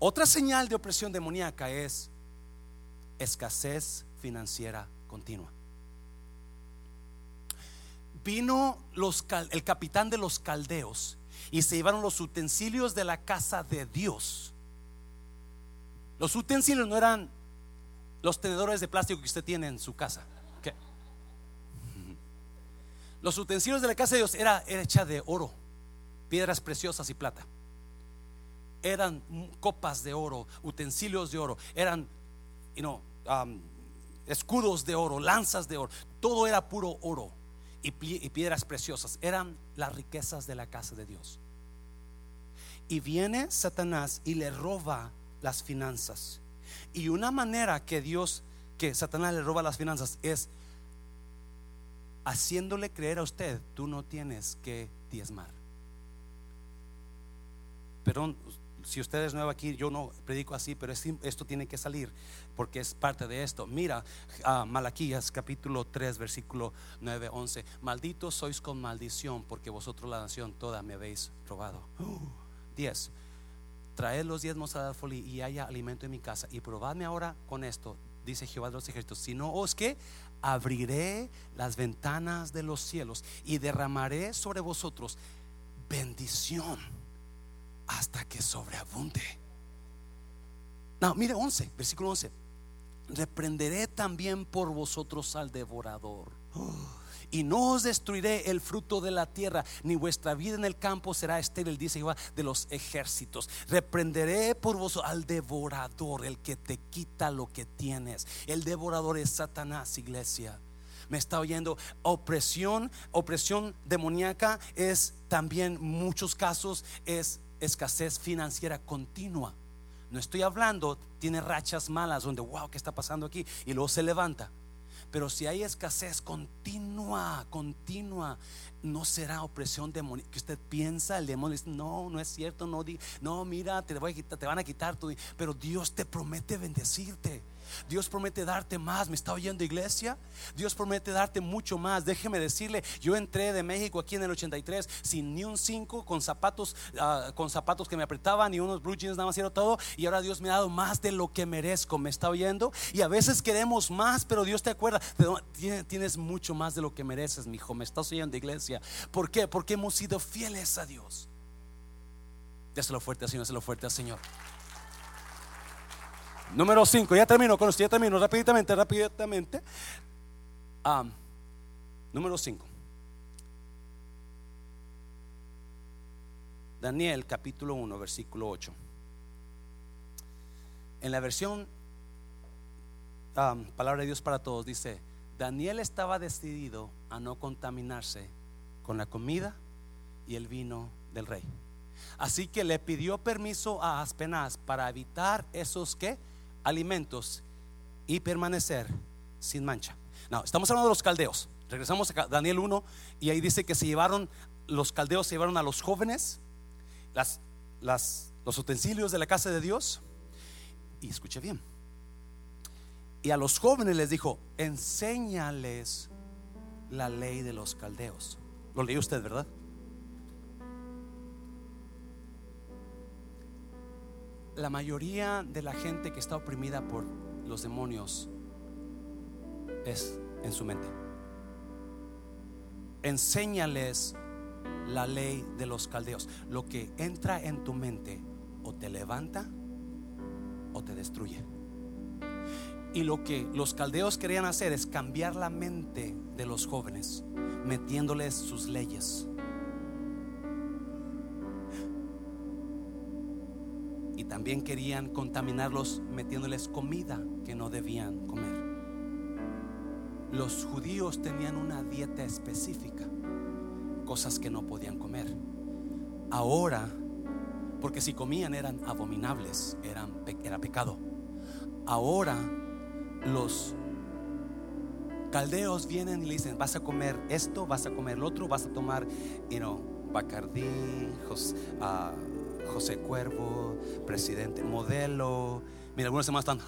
Speaker 1: Otra señal de opresión demoníaca es escasez financiera continua. Vino el capitán de los caldeos y se llevaron los utensilios de la casa de Dios. Los utensilios no eran los tenedores de plástico que usted tiene en su casa. Los utensilios de la casa de Dios era, era hecha de oro, piedras preciosas y plata eran copas de oro, utensilios de oro, eran um, escudos de oro, lanzas de oro, todo era puro oro y, piedras preciosas, eran las riquezas de la casa de Dios. Y viene Satanás y le roba las finanzas. Y una manera que Dios, que Satanás le roba las finanzas es haciéndole creer a usted, tú no tienes que diezmar. Perdón, si usted es nuevo aquí, yo no predico así, pero esto tiene que salir porque es parte de esto. Mira, uh, Malaquías capítulo 3, versículo 9, 11. Malditos sois con maldición porque vosotros la nación toda me habéis robado. 10. Traed los diezmos a la y haya alimento en mi casa. Y probadme ahora con esto, dice Jehová de los ejércitos. Si no os que abriré las ventanas de los cielos y derramaré sobre vosotros bendición hasta que sobreabunde. No, mire 11, versículo 11. Reprenderé también por vosotros al devorador. y no os destruiré el fruto de la tierra, ni vuestra vida en el campo será estéril, dice Jehová de los ejércitos. Reprenderé por vosotros al devorador, el que te quita lo que tienes. El devorador es Satanás, iglesia me está oyendo, opresión, opresión demoníaca es también muchos casos es escasez financiera continua. No estoy hablando, tiene rachas malas donde, wow, ¿qué está pasando aquí? Y luego se levanta. Pero si hay escasez continua, continua, no será opresión demoníaca. Que usted piensa, el demonio dice, no, no es cierto, no, no mira, te, voy a quitar, te van a quitar. Pero Dios te promete bendecirte. Dios promete darte más. ¿Me está oyendo iglesia? Dios promete darte mucho más. Déjeme decirle, yo entré de México aquí en el 83 sin ni un 5, con zapatos, ah, con zapatos que me apretaban y unos blue jeans, nada más era todo. Y ahora Dios me ha dado más de lo que merezco. ¿Me está oyendo? Y a veces queremos más, pero Dios te acuerda, tienes mucho más de lo que mereces, mi hijo. ¿Me estás oyendo iglesia? ¿Por qué? Porque hemos sido fieles a Dios. Déselo fuerte al Señor, déselo fuerte al Señor. Número 5, ya termino con esto, ya termino rápidamente, rápidamente. número 5. Daniel capítulo 1, versículo 8. En la versión Palabra de Dios para todos dice, Daniel estaba decidido a no contaminarse con la comida y el vino del rey. Así que le pidió permiso a Aspenaz para evitar esos que alimentos y permanecer sin mancha. No, estamos hablando de los caldeos. Regresamos a Daniel 1 y ahí dice que se llevaron, los caldeos se llevaron a los jóvenes, las, las, los utensilios de la casa de Dios. Y escuche bien. Y a los jóvenes les dijo, enséñales la ley de los caldeos. Lo leí usted, ¿verdad? La mayoría de la gente que está oprimida por los demonios es en su mente. Enséñales la ley de los caldeos. Lo que entra en tu mente o te levanta o te destruye. Y lo que los caldeos querían hacer es cambiar la mente de los jóvenes, metiéndoles sus leyes. También querían contaminarlos metiéndoles comida que no debían comer. Los judíos tenían una dieta específica, cosas que no podían comer. Ahora, porque si comían eran abominables, eran, era pecado. Ahora los caldeos vienen y le dicen, vas a comer esto, vas a comer lo otro, vas a tomar, you know, Bacardí, ah, José, Cuervo, presidente, modelo. Mira, algunos demás están.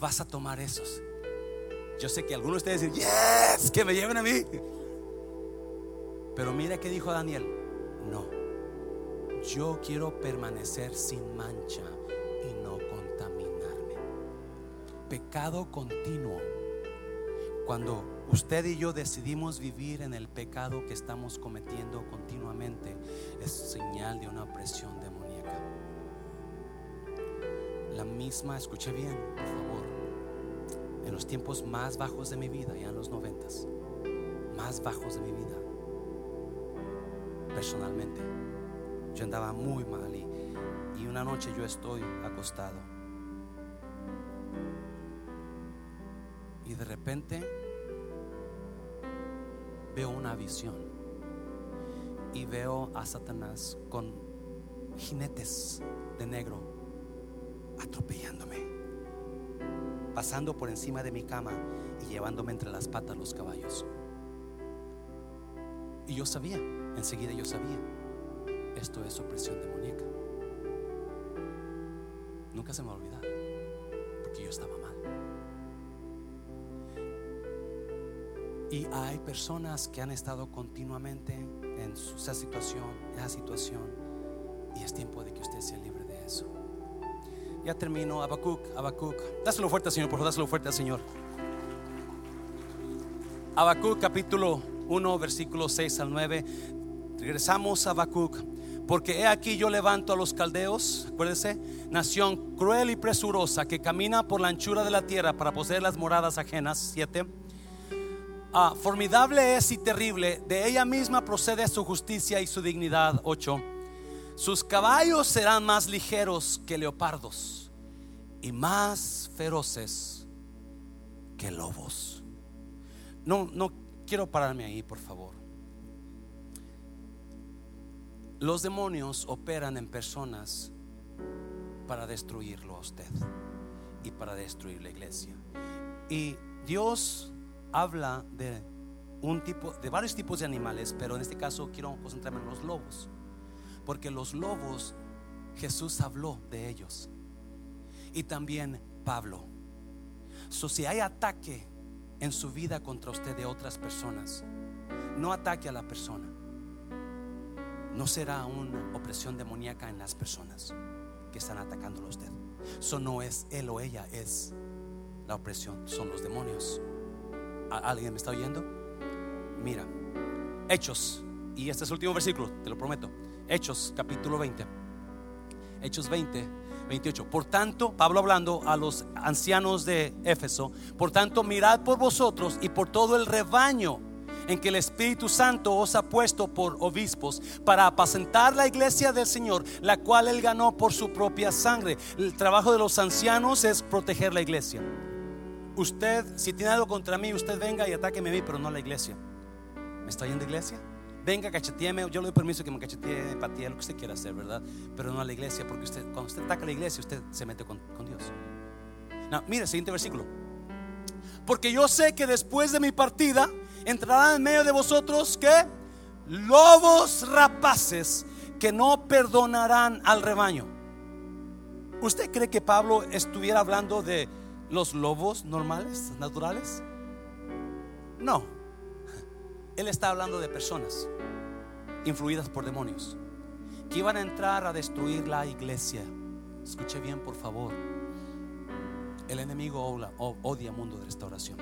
Speaker 1: Vas a tomar esos. Yo sé que algunos de ustedes dicen, yes, que me lleven a mí. Pero mira que dijo Daniel, no, yo quiero permanecer sin mancha pecado continuo. Cuando usted y yo decidimos vivir en el pecado que estamos cometiendo continuamente, es señal de una opresión demoníaca. La misma, escuche bien, por favor, en los tiempos más bajos de mi vida, ya en los noventas, más bajos de mi vida, personalmente, yo andaba muy mal y, y una noche yo estoy acostado. Y de repente veo una visión y veo a Satanás con jinetes de negro atropellándome, pasando por encima de mi cama y llevándome entre las patas los caballos. Y yo sabía, enseguida yo sabía, esto es opresión demoníaca. Nunca se me va Y hay personas que han estado continuamente en esa situación, esa situación, y es tiempo de que usted sea libre de eso. Ya termino, Abacuc, Abacuc. Dáselo fuerte, Señor, por favor, dáselo fuerte al Señor. Abacuc, capítulo 1, versículo 6 al 9. Regresamos a Abacuc. Porque he aquí yo levanto a los caldeos, acuérdese, nación cruel y presurosa que camina por la anchura de la tierra para poseer las moradas ajenas. 7 Ah, formidable es y terrible, de ella misma procede su justicia y su dignidad. 8. Sus caballos serán más ligeros que leopardos y más feroces que lobos. No, no quiero pararme ahí, por favor. Los demonios operan en personas para destruirlo a usted y para destruir la iglesia. Y Dios habla de un tipo, de varios tipos de animales, pero en este caso quiero concentrarme en los lobos, porque los lobos Jesús habló de ellos y también Pablo. So, si hay ataque en su vida contra usted de otras personas, no ataque a la persona. No será una opresión demoníaca en las personas que están atacando a usted. Eso no es él o ella, es la opresión, son los demonios. ¿Alguien me está oyendo? Mira, Hechos, y este es el último versículo, te lo prometo. Hechos, capítulo 20. Hechos 20, 28. Por tanto, Pablo hablando a los ancianos de Éfeso, por tanto, mirad por vosotros y por todo el rebaño en que el Espíritu Santo os ha puesto por obispos para apacentar la iglesia del Señor, la cual él ganó por su propia sangre. El trabajo de los ancianos es proteger la iglesia. Usted, si tiene algo contra mí, usted venga y atáqueme a mí, pero no a la iglesia. ¿Me está yendo a iglesia? Venga, cacheteeme, yo le doy permiso que me cachetee, empatía, lo que usted quiera hacer, ¿verdad? Pero no a la iglesia, porque usted, cuando usted ataca a la iglesia, usted se mete con, con Dios. No, mire, siguiente versículo. Porque yo sé que después de mi partida entrarán en medio de vosotros que lobos rapaces que no perdonarán al rebaño. ¿Usted cree que Pablo estuviera hablando de los lobos normales, naturales? No. Él está hablando de personas influidas por demonios que iban a entrar a destruir la iglesia. Escuche bien, por favor. El enemigo odia mundo de restauración.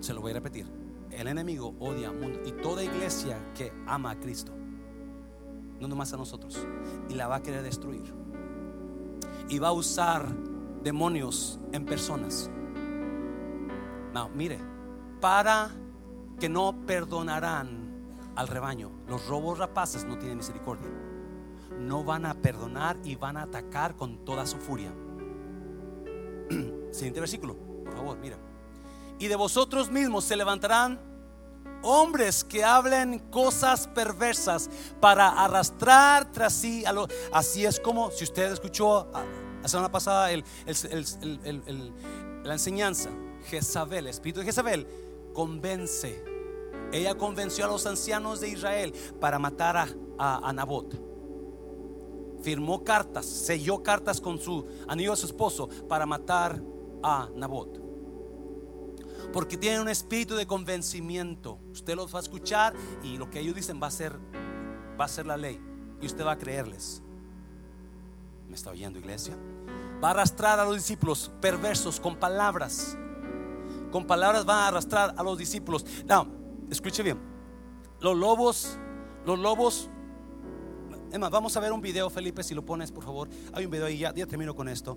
Speaker 1: Se lo voy a repetir. El enemigo odia mundo y toda iglesia que ama a Cristo, no nomás a nosotros, y la va a querer destruir. Y va a usar demonios en personas. No, mire, para que no perdonarán al rebaño. Los robos rapaces no tienen misericordia. No van a perdonar y van a atacar con toda su furia. Siguiente versículo, por favor, mira. Y de vosotros mismos se levantarán hombres que hablen cosas perversas para arrastrar tras sí a lo, así es como si usted escuchó la semana pasada la enseñanza Jezabel, el espíritu de Jezabel convence ella convenció a los ancianos de Israel para matar a, a, Nabot. Firmó cartas, selló cartas con su anillo a su esposo para matar a Nabot. Porque tienen un espíritu de convencimiento. Usted los va a escuchar y lo que ellos dicen va a ser va a ser la ley y usted va a creerles. ¿Me está oyendo, iglesia? Va a arrastrar a los discípulos perversos con palabras. Con palabras va a arrastrar a los discípulos. No, Escuche bien. Los lobos, los lobos. Es vamos a ver un video, Felipe, si lo pones, por favor. Hay un video ahí, ya, ya termino con esto.